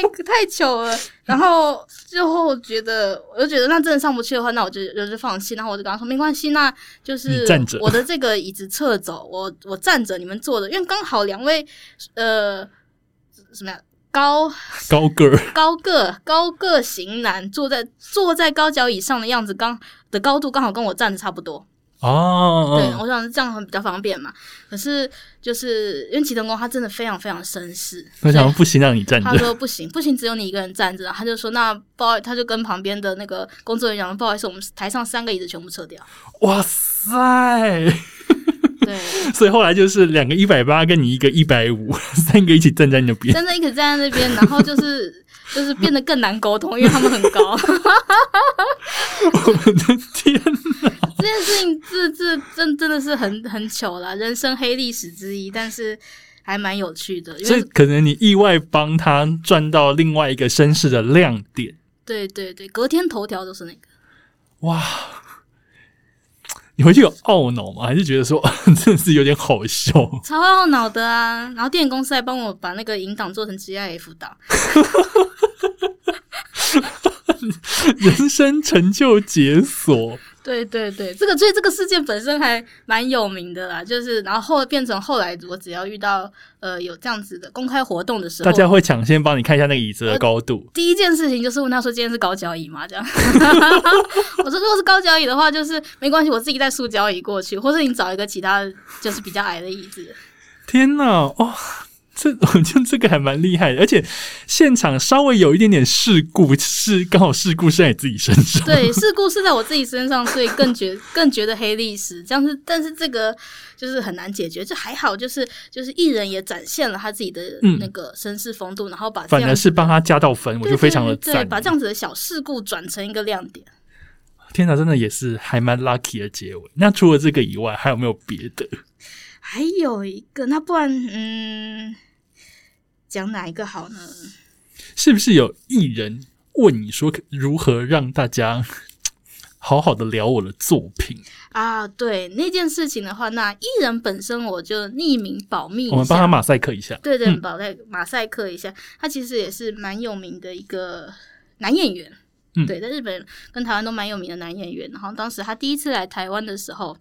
但太太糗了。然后最后觉得，我就觉得那真的上不去的话，那我就我就放弃。然后我就跟他说，没关系，那就是我的这个椅子撤走，我我站着，你们坐着，因为刚好两位呃什么呀？高高个高个高个型男坐在坐在高脚椅上的样子，刚的高度刚好跟我站的差不多哦。对，我想这样很比较方便嘛。可是就是因为齐藤公他真的非常非常绅士，我想不行让你站着。他说不行不行，只有你一个人站着。他就说那不好，他就跟旁边的那个工作人员讲不好意思，我们台上三个椅子全部撤掉。哇塞！对，所以后来就是两个一百八跟你一个一百五，三个一起站在那边，真的一个站在那边，然后就是就是变得更难沟通，因为他们很高。我的天哪！这件事情这这真真的是很很糗啦，人生黑历史之一，但是还蛮有趣的。所以可能你意外帮他赚到另外一个绅士的亮点。对对对，隔天头条都是那个。哇！你回去有懊恼吗？还是觉得说 真的是有点好笑？超懊恼的啊！然后电影公司还帮我把那个引档做成 GIF 档，人生成就解锁。对对对，这个所以这个事件本身还蛮有名的啦，就是然后后变成后来我只要遇到呃有这样子的公开活动的时候，大家会抢先帮你看一下那个椅子的高度。第一件事情就是问他说今天是高脚椅吗？这样，我说如果是高脚椅的话，就是没关系，我自己带塑胶椅过去，或是你找一个其他就是比较矮的椅子。天哪，哦！这 我觉得这个还蛮厉害的，而且现场稍微有一点点事故，是刚好事故是在你自己身上。对，事故是在我自己身上，所以更觉更觉得黑历史。这样子，但是这个就是很难解决。这还好，就是就是艺人也展现了他自己的那个绅士风度，然后把反而是帮他加到分，我就非常的赞。把这样子的小事故转成一个亮点。天哪，真的也是还蛮 lucky 的结尾。那除了这个以外，还有没有别的？还有一个，那不然嗯，讲哪一个好呢？是不是有艺人问你说如何让大家 好好的聊我的作品啊？对那件事情的话，那艺人本身我就匿名保密，我们帮他马赛克一下。对对，保在马赛克一下。他其实也是蛮有名的一个男演员，对，在日本跟台湾都蛮有名的男演员。然后当时他第一次来台湾的时候。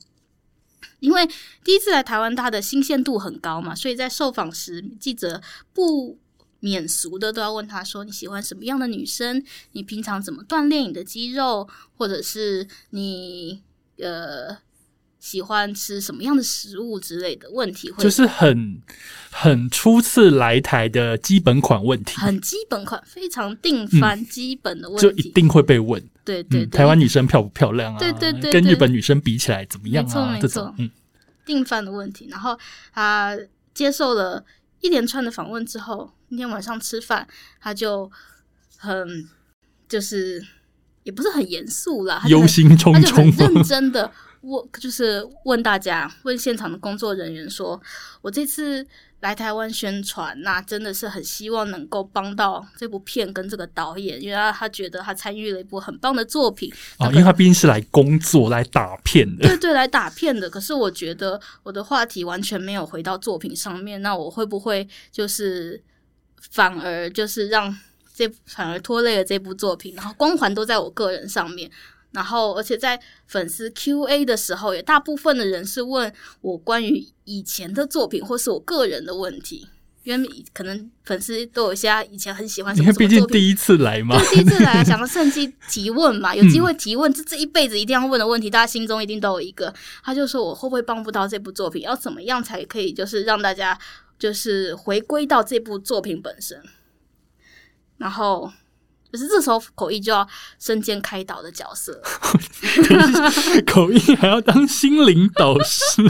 因为第一次来台湾，他的新鲜度很高嘛，所以在受访时，记者不免俗的都要问他说：“你喜欢什么样的女生？你平常怎么锻炼你的肌肉？或者是你呃喜欢吃什么样的食物之类的问题？”就是很很初次来台的基本款问题，很基本款，非常定番基本的问题，就一定会被问。对对，台湾女生漂不漂亮啊？对对对，跟日本女生比起来怎么样啊？这种嗯，定番的问题。然后他接受了一连串的访问之后，那天晚上吃饭，他就很就是也不是很严肃啦，忧心忡忡，认真的问，就是问大家，问现场的工作人员说：“我这次。”来台湾宣传，那真的是很希望能够帮到这部片跟这个导演，因为他他觉得他参与了一部很棒的作品啊，因为他毕竟是来工作来打片的，对 对，来打片的。可是我觉得我的话题完全没有回到作品上面，那我会不会就是反而就是让这反而拖累了这部作品，然后光环都在我个人上面。然后，而且在粉丝 Q&A 的时候，也大部分的人是问我关于以前的作品或是我个人的问题，因为可能粉丝都有些以前很喜欢什么作品，毕竟第一次来嘛，第一次来想要趁机提问嘛，有机会提问，这这一辈子一定要问的问题，大家心中一定都有一个。他就说我会不会帮不到这部作品？要怎么样才可以，就是让大家就是回归到这部作品本身，然后。可是这时候口译就要身兼开导的角色，口译还要当心灵导师。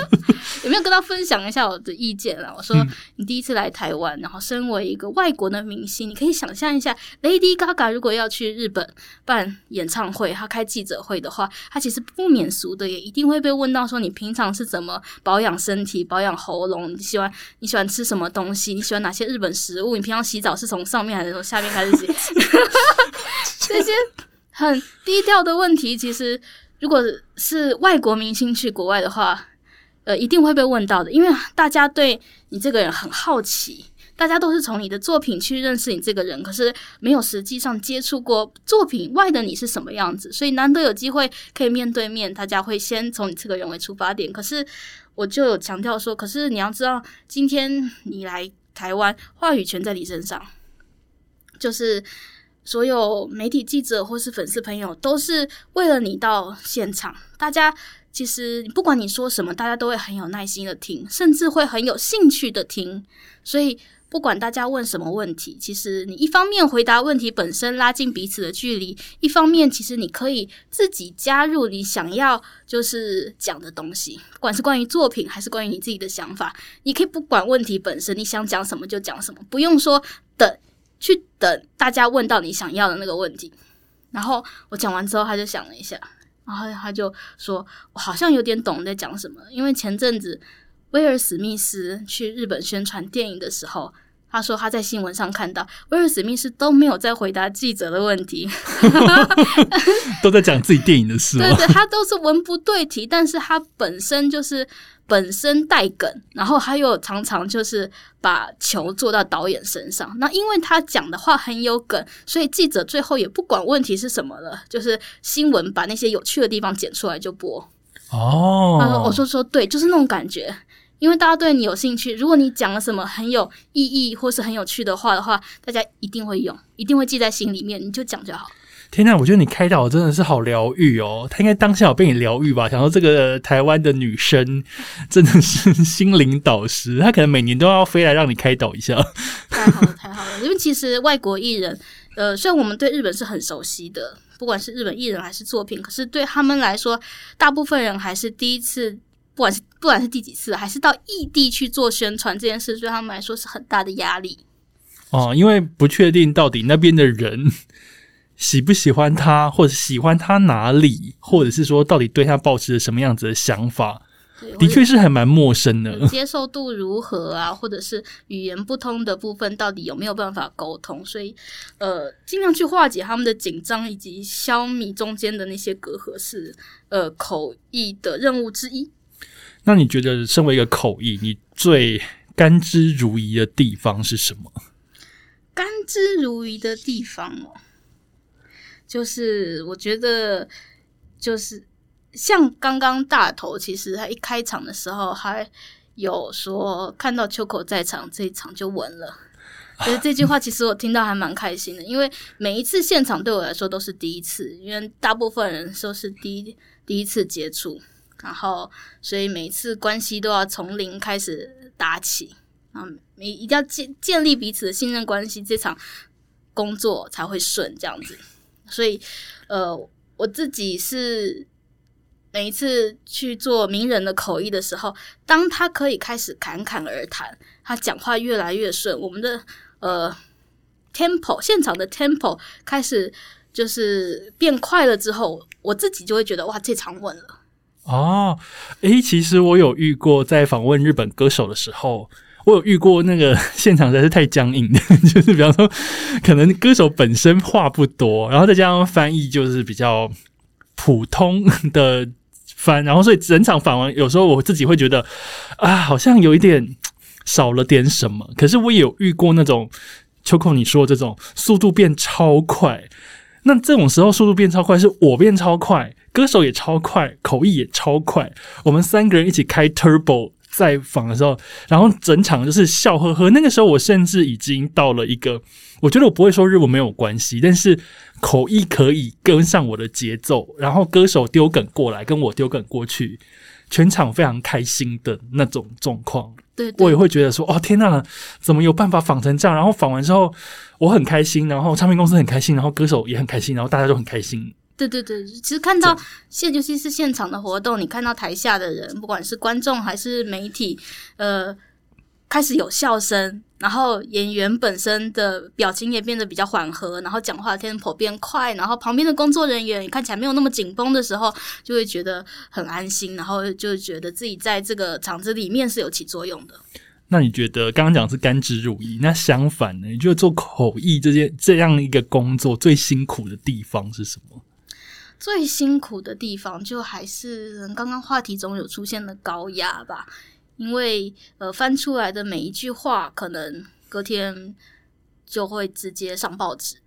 有没有跟他分享一下我的意见啊？我说你第一次来台湾，然后身为一个外国的明星，你可以想象一下，Lady Gaga 如果要去日本办演唱会，他开记者会的话，他其实不免俗的，也一定会被问到说你平常是怎么保养身体、保养喉咙？你喜欢你喜欢吃什么东西？你喜欢哪些日本食物？你平常洗澡是从上面还是从下面开始洗？这些很低调的问题，其实如果是外国明星去国外的话，呃，一定会被问到的，因为大家对你这个人很好奇。大家都是从你的作品去认识你这个人，可是没有实际上接触过作品外的你是什么样子，所以难得有机会可以面对面，大家会先从你这个人为出发点。可是我就有强调说，可是你要知道，今天你来台湾，话语权在你身上，就是所有媒体记者或是粉丝朋友都是为了你到现场，大家。其实，不管你说什么，大家都会很有耐心的听，甚至会很有兴趣的听。所以，不管大家问什么问题，其实你一方面回答问题本身，拉近彼此的距离；一方面，其实你可以自己加入你想要就是讲的东西，不管是关于作品还是关于你自己的想法，你可以不管问题本身，你想讲什么就讲什么，不用说等去等大家问到你想要的那个问题。然后我讲完之后，他就想了一下。然后他就说：“我好像有点懂在讲什么，因为前阵子威尔史密斯去日本宣传电影的时候，他说他在新闻上看到威尔史密斯都没有在回答记者的问题，都在讲自己电影的事。对对，他都是文不对题，但是他本身就是。”本身带梗，然后他又常常就是把球做到导演身上。那因为他讲的话很有梗，所以记者最后也不管问题是什么了，就是新闻把那些有趣的地方剪出来就播。哦，他说：“我说说对，就是那种感觉。因为大家对你有兴趣，如果你讲了什么很有意义或是很有趣的话的话，大家一定会用，一定会记在心里面。你就讲就好。”天呐，我觉得你开导真的是好疗愈哦！他应该当下有被你疗愈吧？想说这个台湾的女生 真的是心灵导师，她可能每年都要飞来让你开导一下。太好了，太好了！因为其实外国艺人，呃，虽然我们对日本是很熟悉的，不管是日本艺人还是作品，可是对他们来说，大部分人还是第一次，不管是不管是第几次，还是到异地去做宣传这件事，对他们来说是很大的压力。哦，因为不确定到底那边的人。喜不喜欢他，或者喜欢他哪里，或者是说到底对他保持着什么样子的想法，的确是还蛮陌生的。接受度如何啊？或者是语言不通的部分，到底有没有办法沟通？所以，呃，尽量去化解他们的紧张，以及消弭中间的那些隔阂，是呃口译的任务之一。那你觉得，身为一个口译，你最甘之如饴的地方是什么？甘之如饴的地方哦。就是我觉得，就是像刚刚大头，其实他一开场的时候还有说看到秋口在场，这一场就稳了。所以这句话其实我听到还蛮开心的，因为每一次现场对我来说都是第一次，因为大部分人都是第一第一次接触，然后所以每次关系都要从零开始打起，啊，每一定要建建立彼此的信任关系，这场工作才会顺这样子。所以，呃，我自己是每一次去做名人的口译的时候，当他可以开始侃侃而谈，他讲话越来越顺，我们的呃 tempo 现场的 tempo 开始就是变快了之后，我自己就会觉得哇，这场稳了。哦，诶，其实我有遇过在访问日本歌手的时候。我有遇过那个 现场实在是太僵硬的，就是比方说，可能歌手本身话不多，然后再加上翻译就是比较普通的翻，然后所以整场访完，有时候我自己会觉得啊，好像有一点少了点什么。可是我也有遇过那种秋空你说这种速度变超快，那这种时候速度变超快，是我变超快，歌手也超快，口译也超快，我们三个人一起开 turbo。在访的时候，然后整场就是笑呵呵。那个时候，我甚至已经到了一个，我觉得我不会说日文没有关系，但是口译可以跟上我的节奏。然后歌手丢梗过来，跟我丢梗过去，全场非常开心的那种状况。对，我也会觉得说，哦天呐，怎么有办法仿成这样？然后仿完之后，我很开心，然后唱片公司很开心，然后歌手也很开心，然后大家都很开心。对对对，其实看到现，尤其是现场的活动，你看到台下的人，不管是观众还是媒体，呃，开始有笑声，然后演员本身的表情也变得比较缓和，然后讲话 tempo 变快，然后旁边的工作人员看起来没有那么紧绷的时候，就会觉得很安心，然后就觉得自己在这个场子里面是有起作用的。那你觉得刚刚讲是甘之如饴，那相反呢？你觉得做口译这些这样一个工作最辛苦的地方是什么？最辛苦的地方就还是刚刚话题中有出现的高压吧，因为呃翻出来的每一句话可能隔天就会直接上报纸，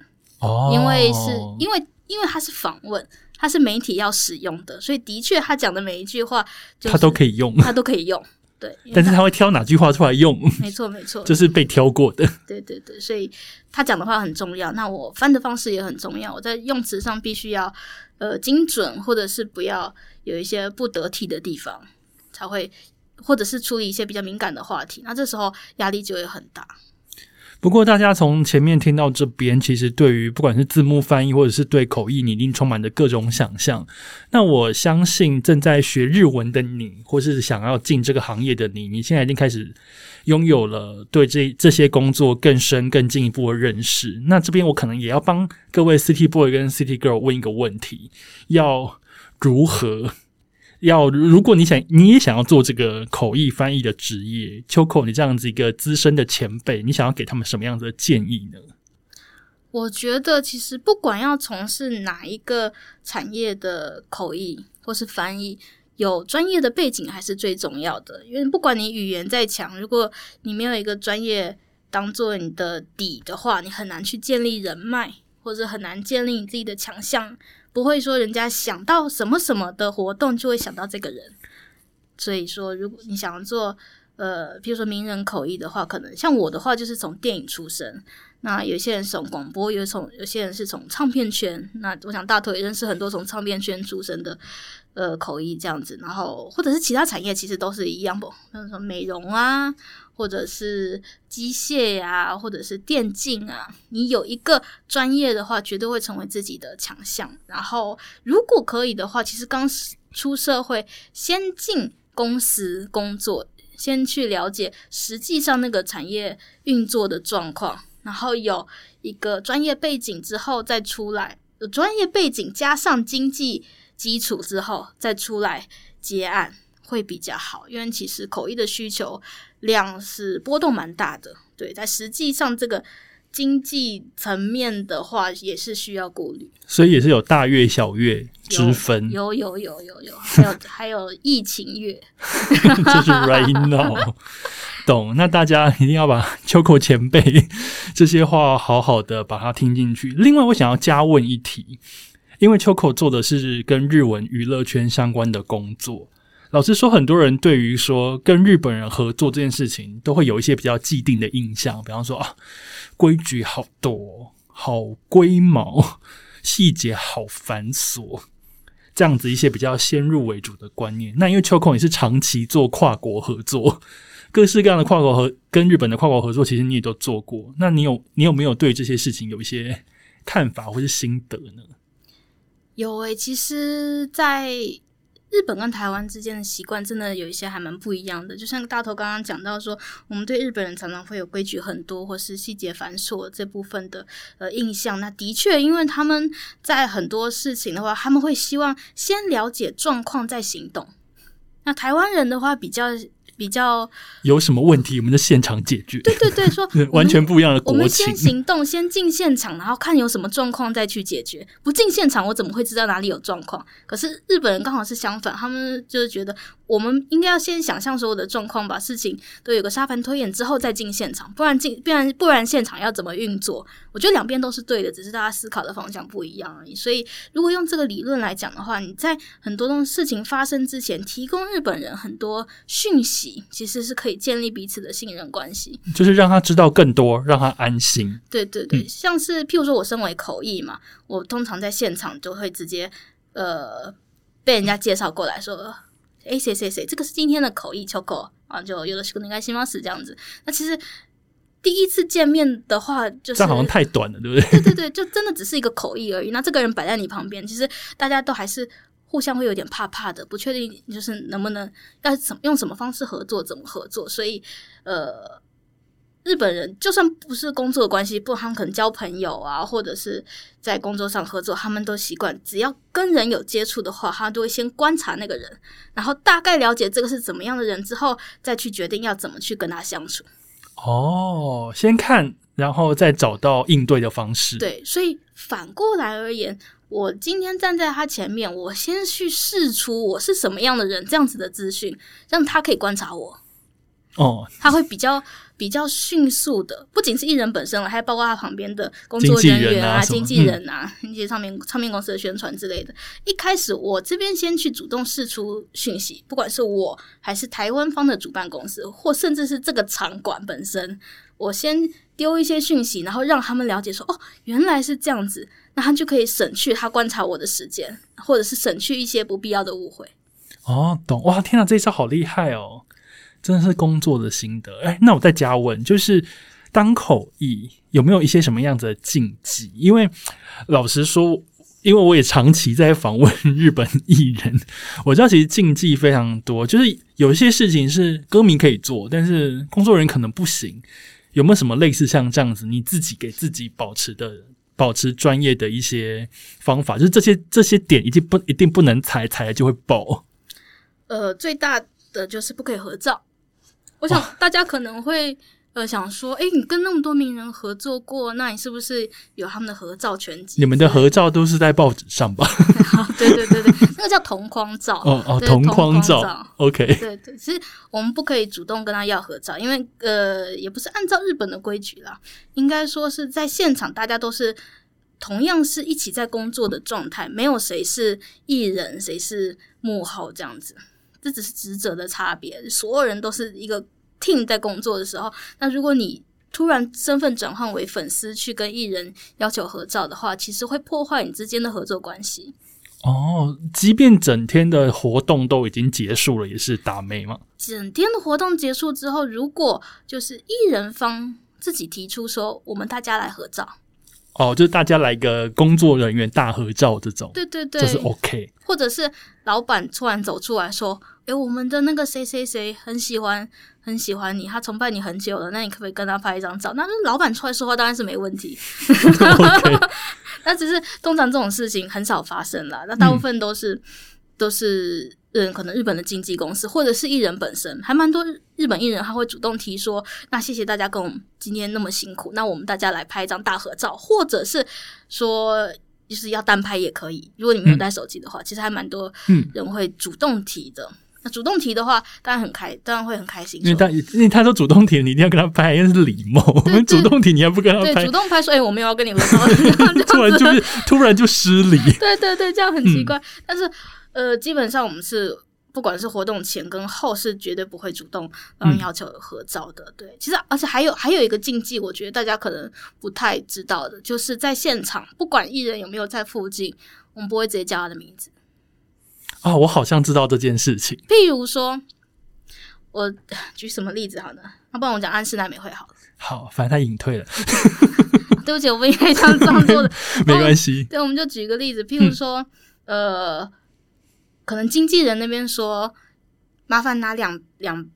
哦，因为是因为因为他是访问，他是媒体要使用的，所以的确他讲的每一句话，他都可以用，他都可以用。对，但是他会挑哪句话出来用？没错，没错，就是被挑过的。对对对，所以他讲的话很重要，那我翻的方式也很重要。我在用词上必须要呃精准，或者是不要有一些不得体的地方，才会或者是处理一些比较敏感的话题。那这时候压力就会很大。不过，大家从前面听到这边，其实对于不管是字幕翻译，或者是对口译，你一定充满着各种想象。那我相信正在学日文的你，或是想要进这个行业的你，你现在已经开始拥有了对这这些工作更深、更进一步的认识。那这边我可能也要帮各位 City Boy 跟 City Girl 问一个问题：要如何？要如果你想你也想要做这个口译翻译的职业，秋口你这样子一个资深的前辈，你想要给他们什么样子的建议呢？我觉得其实不管要从事哪一个产业的口译或是翻译，有专业的背景还是最重要的。因为不管你语言再强，如果你没有一个专业当做你的底的话，你很难去建立人脉，或者很难建立你自己的强项。不会说人家想到什么什么的活动就会想到这个人，所以说如果你想要做呃，比如说名人口译的话，可能像我的话就是从电影出身，那有些人从广播，有从有些人是从唱片圈，那我想大头也认识很多从唱片圈出身的呃口译这样子，然后或者是其他产业其实都是一样不，那什么美容啊。或者是机械呀，或者是电竞啊，你有一个专业的话，绝对会成为自己的强项。然后，如果可以的话，其实刚出社会，先进公司工作，先去了解实际上那个产业运作的状况，然后有一个专业背景之后再出来，有专业背景加上经济基础之后再出来接案。会比较好，因为其实口译的需求量是波动蛮大的。对，在实际上这个经济层面的话，也是需要顾虑。所以也是有大月小月之分，有有有有有，还有 还有疫情月，就是 right now。懂？那大家一定要把 秋口前辈这些话好好的把它听进去。另外，我想要加问一题，因为秋口做的是跟日文娱乐圈相关的工作。老实说，很多人对于说跟日本人合作这件事情，都会有一些比较既定的印象。比方说啊，规矩好多，好龟毛，细节好繁琐，这样子一些比较先入为主的观念。那因为秋空也是长期做跨国合作，各式各样的跨国合跟日本的跨国合作，其实你也都做过。那你有你有没有对这些事情有一些看法或是心得呢？有诶，其实，在日本跟台湾之间的习惯真的有一些还蛮不一样的，就像大头刚刚讲到说，我们对日本人常常会有规矩很多或是细节繁琐这部分的呃印象。那的确，因为他们在很多事情的话，他们会希望先了解状况再行动。那台湾人的话比较。比较有什么问题，我们就现场解决。对对对，说 完全不一样的国情。我们先行动，先进现场，然后看有什么状况再去解决。不进现场，我怎么会知道哪里有状况？可是日本人刚好是相反，他们就是觉得我们应该要先想象所有的状况，把事情都有个沙盘推演之后再进现场，不然进不然不然现场要怎么运作？我觉得两边都是对的，只是大家思考的方向不一样而已。所以如果用这个理论来讲的话，你在很多东事情发生之前，提供日本人很多讯息。其实是可以建立彼此的信任关系，就是让他知道更多，让他安心。对对对，像是譬如说我身为口译嘛，我通常在现场就会直接呃被人家介绍过来说，哎谁谁谁，这个是今天的口译秋口啊，就有的是应该新方式这样子。那其实第一次见面的话，就是这好像太短了，对不对？对对对，就真的只是一个口译而已。那这个人摆在你旁边，其实大家都还是。互相会有点怕怕的，不确定就是能不能要怎么用什么方式合作，怎么合作。所以，呃，日本人就算不是工作的关系，不，他们可能交朋友啊，或者是在工作上合作，他们都习惯只要跟人有接触的话，他都会先观察那个人，然后大概了解这个是怎么样的人之后，再去决定要怎么去跟他相处。哦，先看，然后再找到应对的方式。对，所以反过来而言。我今天站在他前面，我先去试出我是什么样的人，这样子的资讯，让他可以观察我。哦，他会比较比较迅速的，不仅是艺人本身了，还包括他旁边的工作人员啊、经纪人啊、一些唱片唱片公司的宣传之类的。一开始我这边先去主动释出讯息，不管是我还是台湾方的主办公司，或甚至是这个场馆本身，我先丢一些讯息，然后让他们了解说，哦，原来是这样子，那他就可以省去他观察我的时间，或者是省去一些不必要的误会。哦，懂哇！天哪，这一招好厉害哦！真的是工作的心得。哎，那我再加问，就是当口译有没有一些什么样子的禁忌？因为老实说，因为我也长期在访问日本艺人，我知道其实禁忌非常多。就是有一些事情是歌迷可以做，但是工作人员可能不行。有没有什么类似像这样子，你自己给自己保持的、保持专业的一些方法？就是这些这些点一定不一定不能踩，踩了就会爆。呃，最大的就是不可以合照。我想大家可能会呃想说，哎，你跟那么多名人合作过，那你是不是有他们的合照全集？你们的合照都是在报纸上吧？对对对对，那个叫同框照。哦哦，同框照。OK。对对，其实我们不可以主动跟他要合照，因为呃，也不是按照日本的规矩啦，应该说是在现场大家都是同样是一起在工作的状态，没有谁是艺人，谁是幕后这样子。这只是职责的差别，所有人都是一个 team 在工作的时候。那如果你突然身份转换为粉丝去跟艺人要求合照的话，其实会破坏你之间的合作关系。哦，即便整天的活动都已经结束了，也是打妹吗？整天的活动结束之后，如果就是艺人方自己提出说，我们大家来合照。哦，就是大家来个工作人员大合照这种，对对对，这是 OK。或者是老板突然走出来说：“诶，我们的那个谁谁谁很喜欢很喜欢你，他崇拜你很久了，那你可不可以跟他拍一张照？”那老板出来说话当然是没问题。那只是通常这种事情很少发生了，那大部分都是都是。嗯，可能日本的经纪公司或者是艺人本身，还蛮多日本艺人他会主动提说：“那谢谢大家跟我们今天那么辛苦，那我们大家来拍一张大合照，或者是说就是要单拍也可以。如果你没有带手机的话，其实还蛮多人会主动提的。那主动提的话，当然很开，当然会很开心。因为他因为他说主动提，你一定要跟他拍，因为是礼貌。我们主动提，你还不跟他拍？主动拍说：“哎，我没有要跟你合照。”突然就 是突然就失礼。对对对，这样很奇怪，但是。呃，基本上我们是不管是活动前跟后，是绝对不会主动嗯要求合照的。对，其实而且还有还有一个禁忌，我觉得大家可能不太知道的，就是在现场，不管艺人有没有在附近，我们不会直接叫他的名字。啊，我好像知道这件事情。譬如说，我举什么例子好呢？那不然我讲安室奈美惠好了。好，反正他隐退了。对不起，我不应该这样做的。没关系。对，我们就举个例子，譬如说，呃。可能经纪人那边说，麻烦拿两两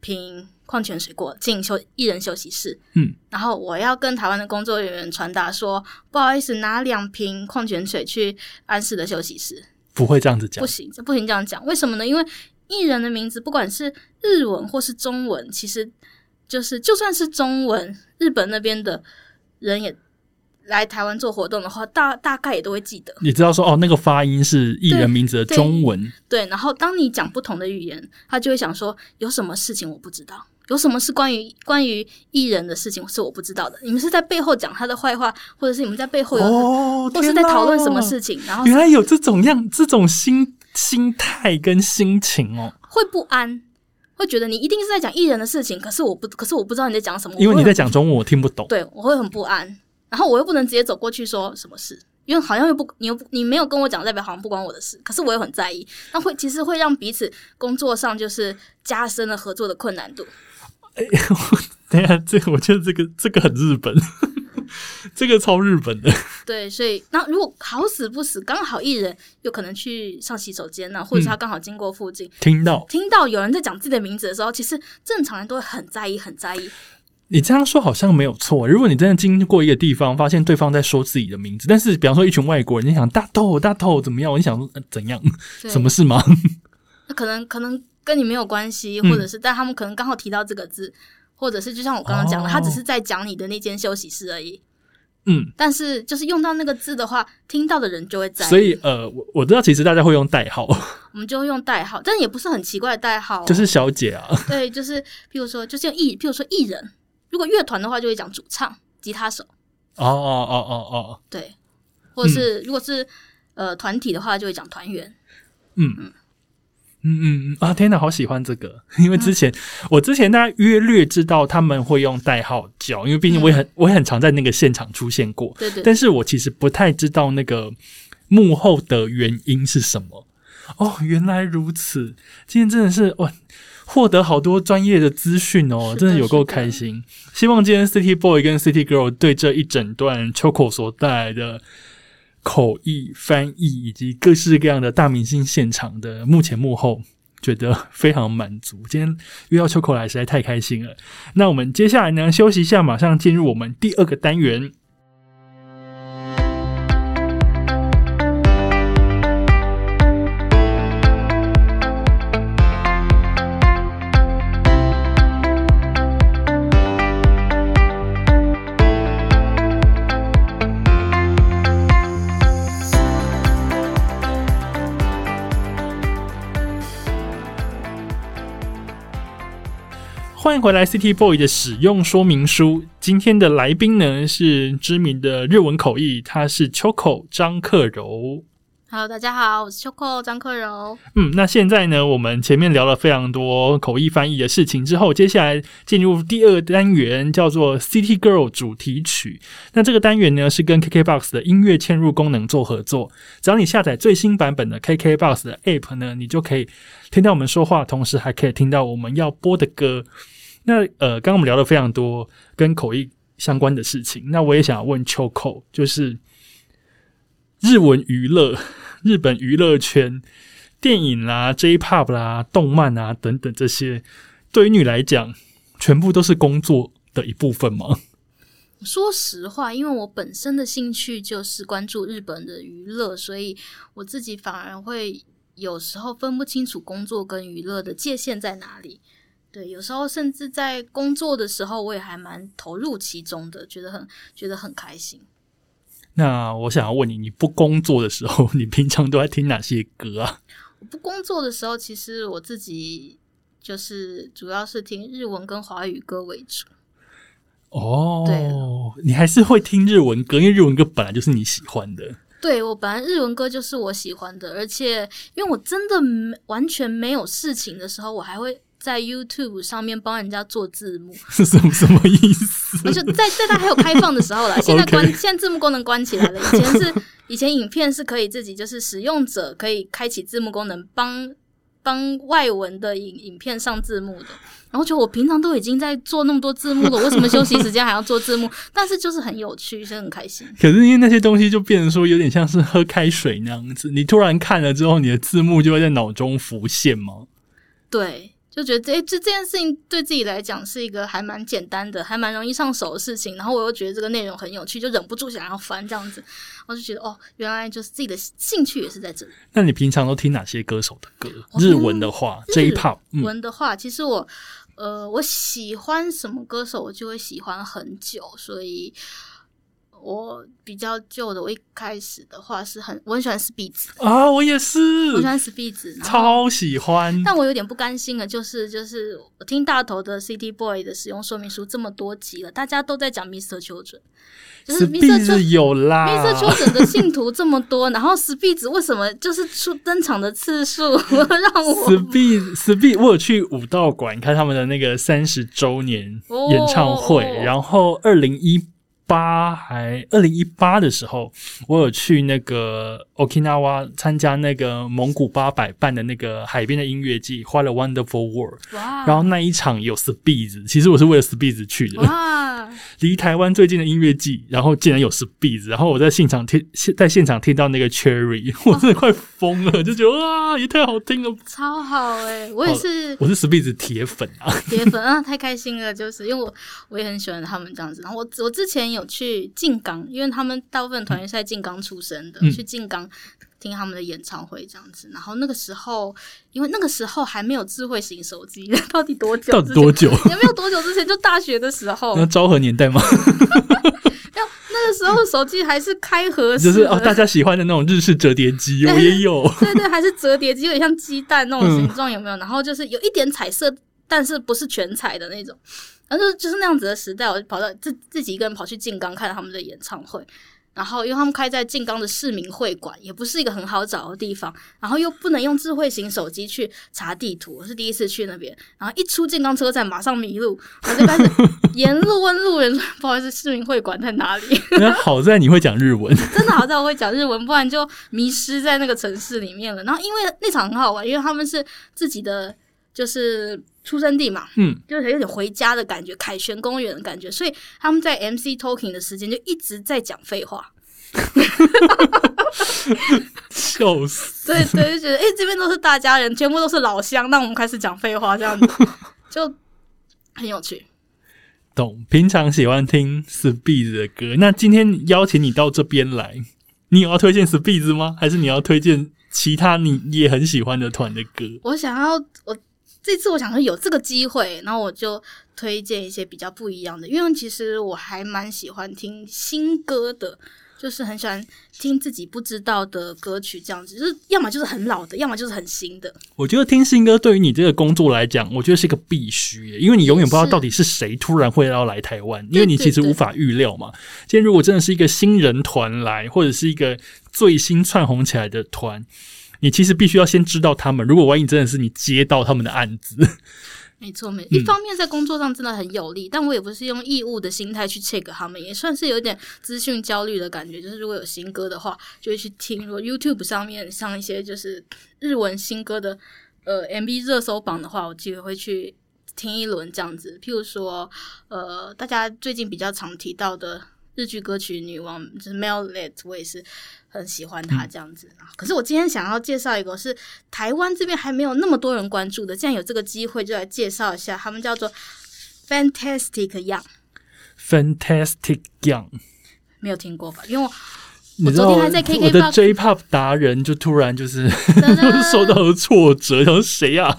瓶矿泉水过进休艺人休息室。嗯，然后我要跟台湾的工作人员传达说，不好意思，拿两瓶矿泉水去安室的休息室。不会这样子讲，不行，这不行这样讲。为什么呢？因为艺人的名字，不管是日文或是中文，其实就是就算是中文，日本那边的人也。来台湾做活动的话，大大概也都会记得。你知道说哦，那个发音是艺人名字的中文。对，然后当你讲不同的语言，他就会想说，有什么事情我不知道，有什么是关于关于艺人的事情是我不知道的。你们是在背后讲他的坏话，或者是你们在背后有，或是在讨论什么事情？然后原来有这种样这种心心态跟心情哦，会不安，会觉得你一定是在讲艺人的事情，可是我不，可是我不知道你在讲什么，因为你在讲中文，我听不懂。对，我会很不安。然后我又不能直接走过去说什么事，因为好像又不你又你没有跟我讲，代表好像不关我的事。可是我又很在意，那会其实会让彼此工作上就是加深了合作的困难度。哎，等下这个我觉得这个这个很日本，这个超日本的。对，所以那如果好死不死刚好一人有可能去上洗手间呢，或者是他刚好经过附近，听到听到有人在讲自己的名字的时候，其实正常人都会很在意，很在意。你这样说好像没有错。如果你真的经过一个地方，发现对方在说自己的名字，但是比方说一群外国人，你想大头大头怎么样？你想说怎样？什么事吗？那可能可能跟你没有关系，或者是但他们可能刚好提到这个字，或者是就像我刚刚讲的，他只是在讲你的那间休息室而已。嗯，但是就是用到那个字的话，听到的人就会在。意，所以呃，我我知道其实大家会用代号，我们就会用代号，但也不是很奇怪的代号。哦、就是小姐啊，对，就是譬如说，就是用艺，譬如说艺人，如果乐团的话，就会讲主唱、吉他手，哦哦哦哦哦，对，或者是、如果是呃团体的话，就会讲团员。嗯。嗯嗯嗯啊！天哪，好喜欢这个，因为之前、我之前大家约略知道他们会用代号叫，因为毕竟我也很、我也很常在那个现场出现过，对对但是我其实不太知道那个幕后的原因是什么。哦，原来如此！今天真的是哇，获得好多专业的资讯哦，的真的有够开心。希望今天 City Boy 跟 City Girl 对这一整段 Choco 所带来的口译、翻译以及各式各样的大明星现场的幕前幕后，觉得非常满足。今天遇到秋口来实在太开心了。那我们接下来呢，休息一下，马上进入我们第二个单元。欢迎回来，City Boy 的使用说明书。今天的来宾呢是知名的日文口译，他是 Choco 张克柔。Hello，大家好，我是 Choco 张克柔。嗯，那现在呢，我们前面聊了非常多口译翻译的事情之后，接下来进入第二单元，叫做 City Girl 主题曲。那这个单元呢是跟 KKBOX 的音乐嵌入功能做合作，只要你下载最新版本的 KKBOX 的 App 呢，你就可以听到我们说话，同时还可以听到我们要播的歌。那呃，刚刚我们聊了非常多跟口译相关的事情，那我也想要问秋口，就是日文娱乐、日本娱乐圈。电影啦、J-pop 啦、动漫啊等等这些，对于你来讲，全部都是工作的一部分吗？说实话，因为我本身的兴趣就是关注日本的娱乐，所以我自己反而会有时候分不清楚工作跟娱乐的界限在哪里。对，有时候甚至在工作的时候，我也还蛮投入其中的，觉得很觉得很开心。那我想要问你，你不工作的时候，你平常都在听哪些歌啊？我不工作的时候，其实我自己就是主要是听日文跟华语歌为主。哦对，你还是会听日文歌，因为日文歌本来就是你喜欢的。对我本来日文歌就是我喜欢的，而且因为我真的没完全没有事情的时候，我还会在 YouTube 上面帮人家做字幕，是什么什么意思？而且在在它还有开放的时候了，现在关现在字幕功能关起来了，以前是以前影片是可以自己就是使用者可以开启字幕功能，帮帮外文的影影片上字幕的。然后就我平常都已经在做那么多字幕了，为什么休息时间还要做字幕？但是就是很有趣，是很开心。可是因为那些东西就变成说有点像是喝开水那样子，你突然看了之后，你的字幕就会在脑中浮现吗？对，就觉得这这这件事情对自己来讲是一个还蛮简单的、还蛮容易上手的事情。然后我又觉得这个内容很有趣，就忍不住想要翻这样子。我就觉得哦，原来就是自己的兴趣也是在这里。那你平常都听哪些歌手的歌？我日文的话日，J-pop，嗯，文的话，其实我呃，我喜欢什么歌手，我就会喜欢很久，所以。我比较旧的，我一开始的话是很我很喜欢 Speeds，啊，我也是，我喜欢 Speeds，超喜欢。但我有点不甘心的，就是就是我听大头的 City Boy 的使用说明书这么多集了，大家都在讲 Mr. Children，就是 Mr. Speed 有啦 Mr. Children 的信徒这么多，然后 Speed 为什么就是出登场的次数 让我 Speed Speed，我有去武道馆看他们的那个三十周年演唱会，哦然后二零一八还二零一八的时候，我有去那个 Okinawa 参加那个蒙古八百办的那个海边的音乐季，花了 Wonderful World，哇，然后那一场有 Speed，其实我是为了 Speed 去的。哇，离台湾最近的音乐季，然后竟然有 Speed，然后我在现场听，在现场听到那个 Cherry，我真的快疯了，就觉得哇，也太好听了。超好哎、我也是我是 Speed 铁粉啊，铁粉啊，太开心了！就是因为我我也很喜欢他们这样子。然后我我之前有去静冈，因为他们大部分团员是在静冈出生的，嗯去静冈听他们的演唱会这样子。然后那个时候，因为那个时候还没有智慧型手机，到底多久？到底多？久？也没有多久之前，就大学的时候。那昭和年代吗？那那个时候手机还是开合式，就是哦，大家喜欢的那种日式折叠机，我也有。对对，还是折叠机，有点像鸡蛋那种形状，有没有？然后就是有一点彩色，但是不是全彩的那种。然后就就是那样子的时代，我就跑到自自己一个人跑去静冈看他们的演唱会。然后，因为他们开在静冈的市民会馆，也不是一个很好找的地方，然后又不能用智慧型手机去查地图，我是第一次去那边。然后一出静冈车站，马上迷路，我就开始 沿路问路人：“不好意思，市民会馆在哪里？”那好在你会讲日文，真的好在我会讲日文，不然就迷失在那个城市里面了。然后，因为那场很好玩，因为他们是自己的，就是。出生地嘛，嗯，就是有点回家的感觉，凯旋公园的感觉，所以他们在 MC talking 的时间就一直在讲废话，笑死！对对，就觉得哎，这边都是大家人，全部都是老乡，那我们开始讲废话，这样子 就很有趣。懂，平常喜欢听 Speed 的歌，那今天邀请你到这边来，你有要推荐 Speed 吗？还是你要推荐其他你也很喜欢的团的歌？我想要我。这次我想说有这个机会，然后我就推荐一些比较不一样的，因为其实我还蛮喜欢听新歌的，就是很喜欢听自己不知道的歌曲，这样子就是要么就是很老的，要么就是很新的。我觉得听新歌对于你这个工作来讲，我觉得是一个必须，因为你永远不知道到底是谁突然会要来台湾，因为你其实无法预料嘛。今天如果真的是一个新人团来，或者是一个最新窜红起来的团。你其实必须要先知道他们。如果万一真的是你接到他们的案子，没错，没一方面在工作上真的很有利，但我也不是用义务的心态去 check 他们，也算是有点资讯焦虑的感觉。就是如果有新歌的话，就会去听。如果 YouTube 上面上一些就是日文新歌的呃 MV 热搜榜的话，我就会去听一轮这样子。譬如说，呃，大家最近比较常提到的日剧歌曲女王就是 Mellet，我也是。很喜欢她这样子可是我今天想要介绍一个，是台湾这边还没有那么多人关注的。既然有这个机会，就来介绍一下，他们叫做 Fantastic Young。Fantastic Young，没有听过吧？因为我昨天还在 KK 我的 J-Pop 达人就突然就是 受到了挫折，然后谁呀？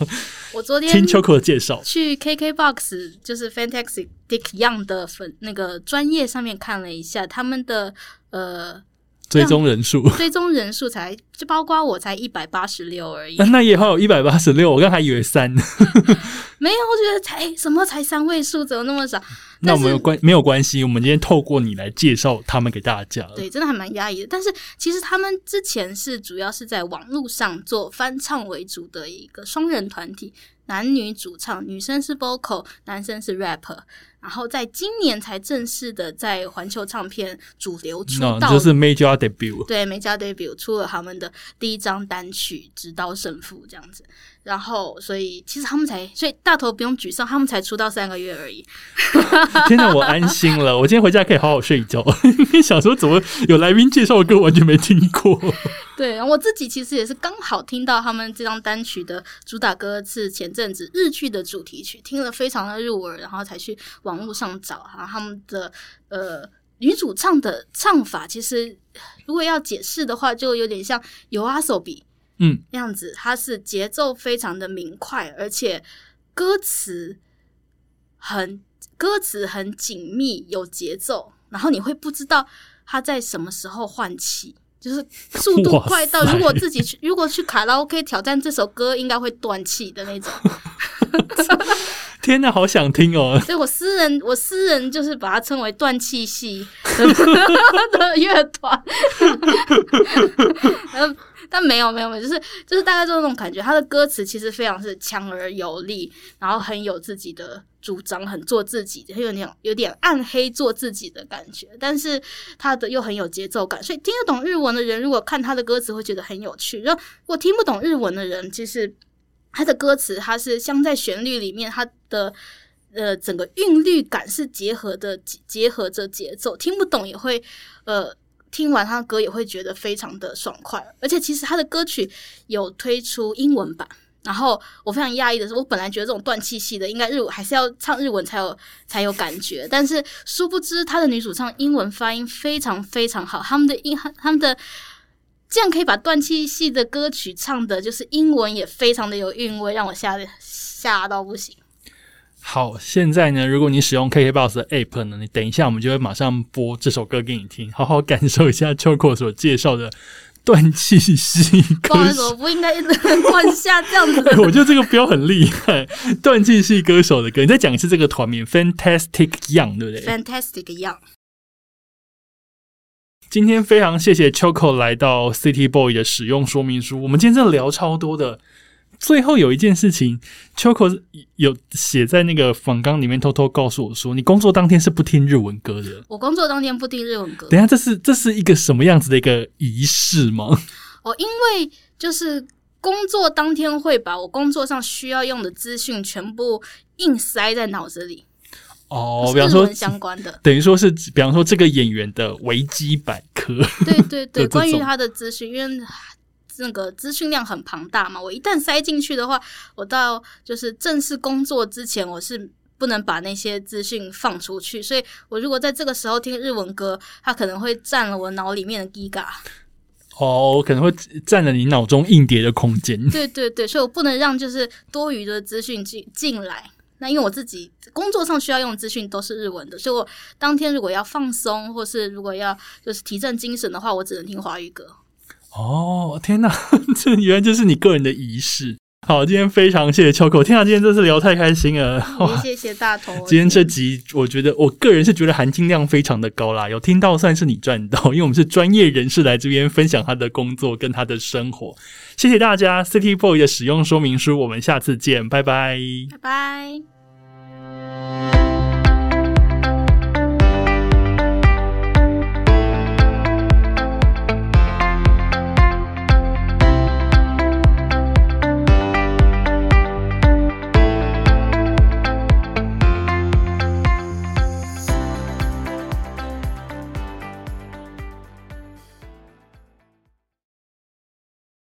我昨天听 Choco 的介绍，去 KKBOX 就是 Fantastic Young 的粉那个专业上面看了一下他们的呃。追踪人数，追踪人数才就包括我才一百八十六而已。那也好有一百八十六，我刚还以为三。没有，我觉得才什么才三位数，怎么那么少？那我们有关没有关系？我们今天透过你来介绍他们给大家。对，真的还蛮压抑的。但是其实他们之前是主要是在网络上做翻唱为主的一个双人团体，男女主唱，女生是 vocal，男生是 rapper。然后在今年才正式的在环球唱片主流出道，就是 Major Debut，对 Major Debut 出了他们的第一张单曲《直到胜负》这样子。然后，所以其实他们才，所以大头不用沮丧，他们才出道三个月而已。现在我安心了，我今天回家可以好好睡一觉。想说怎么有来宾介绍的歌完全没听过？对，我自己其实也是刚好听到他们这张单曲的主打歌是前阵子日剧的主题曲，听了非常的入耳，然后才去网络上找哈他们的呃女主唱的唱法，其实如果要解释的话，就有点像尤阿手比。嗯，那样子，它是节奏非常的明快，而且歌词很歌词很紧密，有节奏，然后你会不知道他在什么时候换气，就是速度快到如果自己去如果去卡拉 OK 挑战这首歌，应该会断气的那种。天哪，好想听哦！所以我私人我私人就是把它称为断气系 的乐团。但没有没有没有，就是就是大概就是那种感觉。他的歌词其实非常是强而有力，然后很有自己的主张，很做自己，很有那种有点暗黑做自己的感觉。但是他的又很有节奏感，所以听得懂日文的人，如果看他的歌词会觉得很有趣。然后如果听不懂日文的人，其实他的歌词它是镶在旋律里面，它的呃整个韵律感是结合的，结合着节奏，听不懂也会呃。听完他的歌也会觉得非常的爽快，而且其实他的歌曲有推出英文版。然后我非常讶异的是，我本来觉得这种断气系的应该日文还是要唱日文才有才有感觉，但是殊不知他的女主唱英文发音非常非常好，他们的英他们的这样可以把断气系的歌曲唱的，就是英文也非常的有韵味，让我吓吓到不行。好，现在呢，如果你使用 KKBOX 的 App 呢，你等一下我们就会马上播这首歌给你听，好好感受一下秋口所介绍的断气系歌手。我不应该乱下这样子。我觉得这个标很厉害，断气系歌手的歌。你再讲一次这个团名，Fantastic Young，对不对？Fantastic Young。今天非常谢谢 Choco 来到 City Boy 的使用说明书。我们今天真的聊超多的。最后有一件事情，Choco 有写在那个访纲里面，偷偷告诉我说，你工作当天是不听日文歌的。我工作当天不听日文歌。等下，这是这是一个什么样子的一个仪式吗？哦，因为就是工作当天会把我工作上需要用的资讯全部硬塞在脑子里。哦，比方说相关的，等于说是，比方说这个演员的维基百科。对对对，关于他的资讯，因为。那个资讯量很庞大嘛，我一旦塞进去的话，我到就是正式工作之前，我是不能把那些资讯放出去。所以我如果在这个时候听日文歌，它可能会占了我脑里面的 Giga。哦，可能会占了你脑中硬碟的空间。对对对，所以我不能让就是多余的资讯进进来。那因为我自己工作上需要用资讯都是日文的，所以我当天如果要放松，或是如果要就是提振精神的话，我只能听华语歌。哦，天哪，这原来就是你个人的仪式。好，今天非常谢谢秋口，天啊，今天真是聊太开心了。谢谢大头。今天这集，我觉得我个人是觉得含金量非常的高啦，有听到算是你赚到，因为我们是专业人士来这边分享他的工作跟他的生活。谢谢大家，City Boy 的使用说明书，我们下次见，拜拜，拜拜。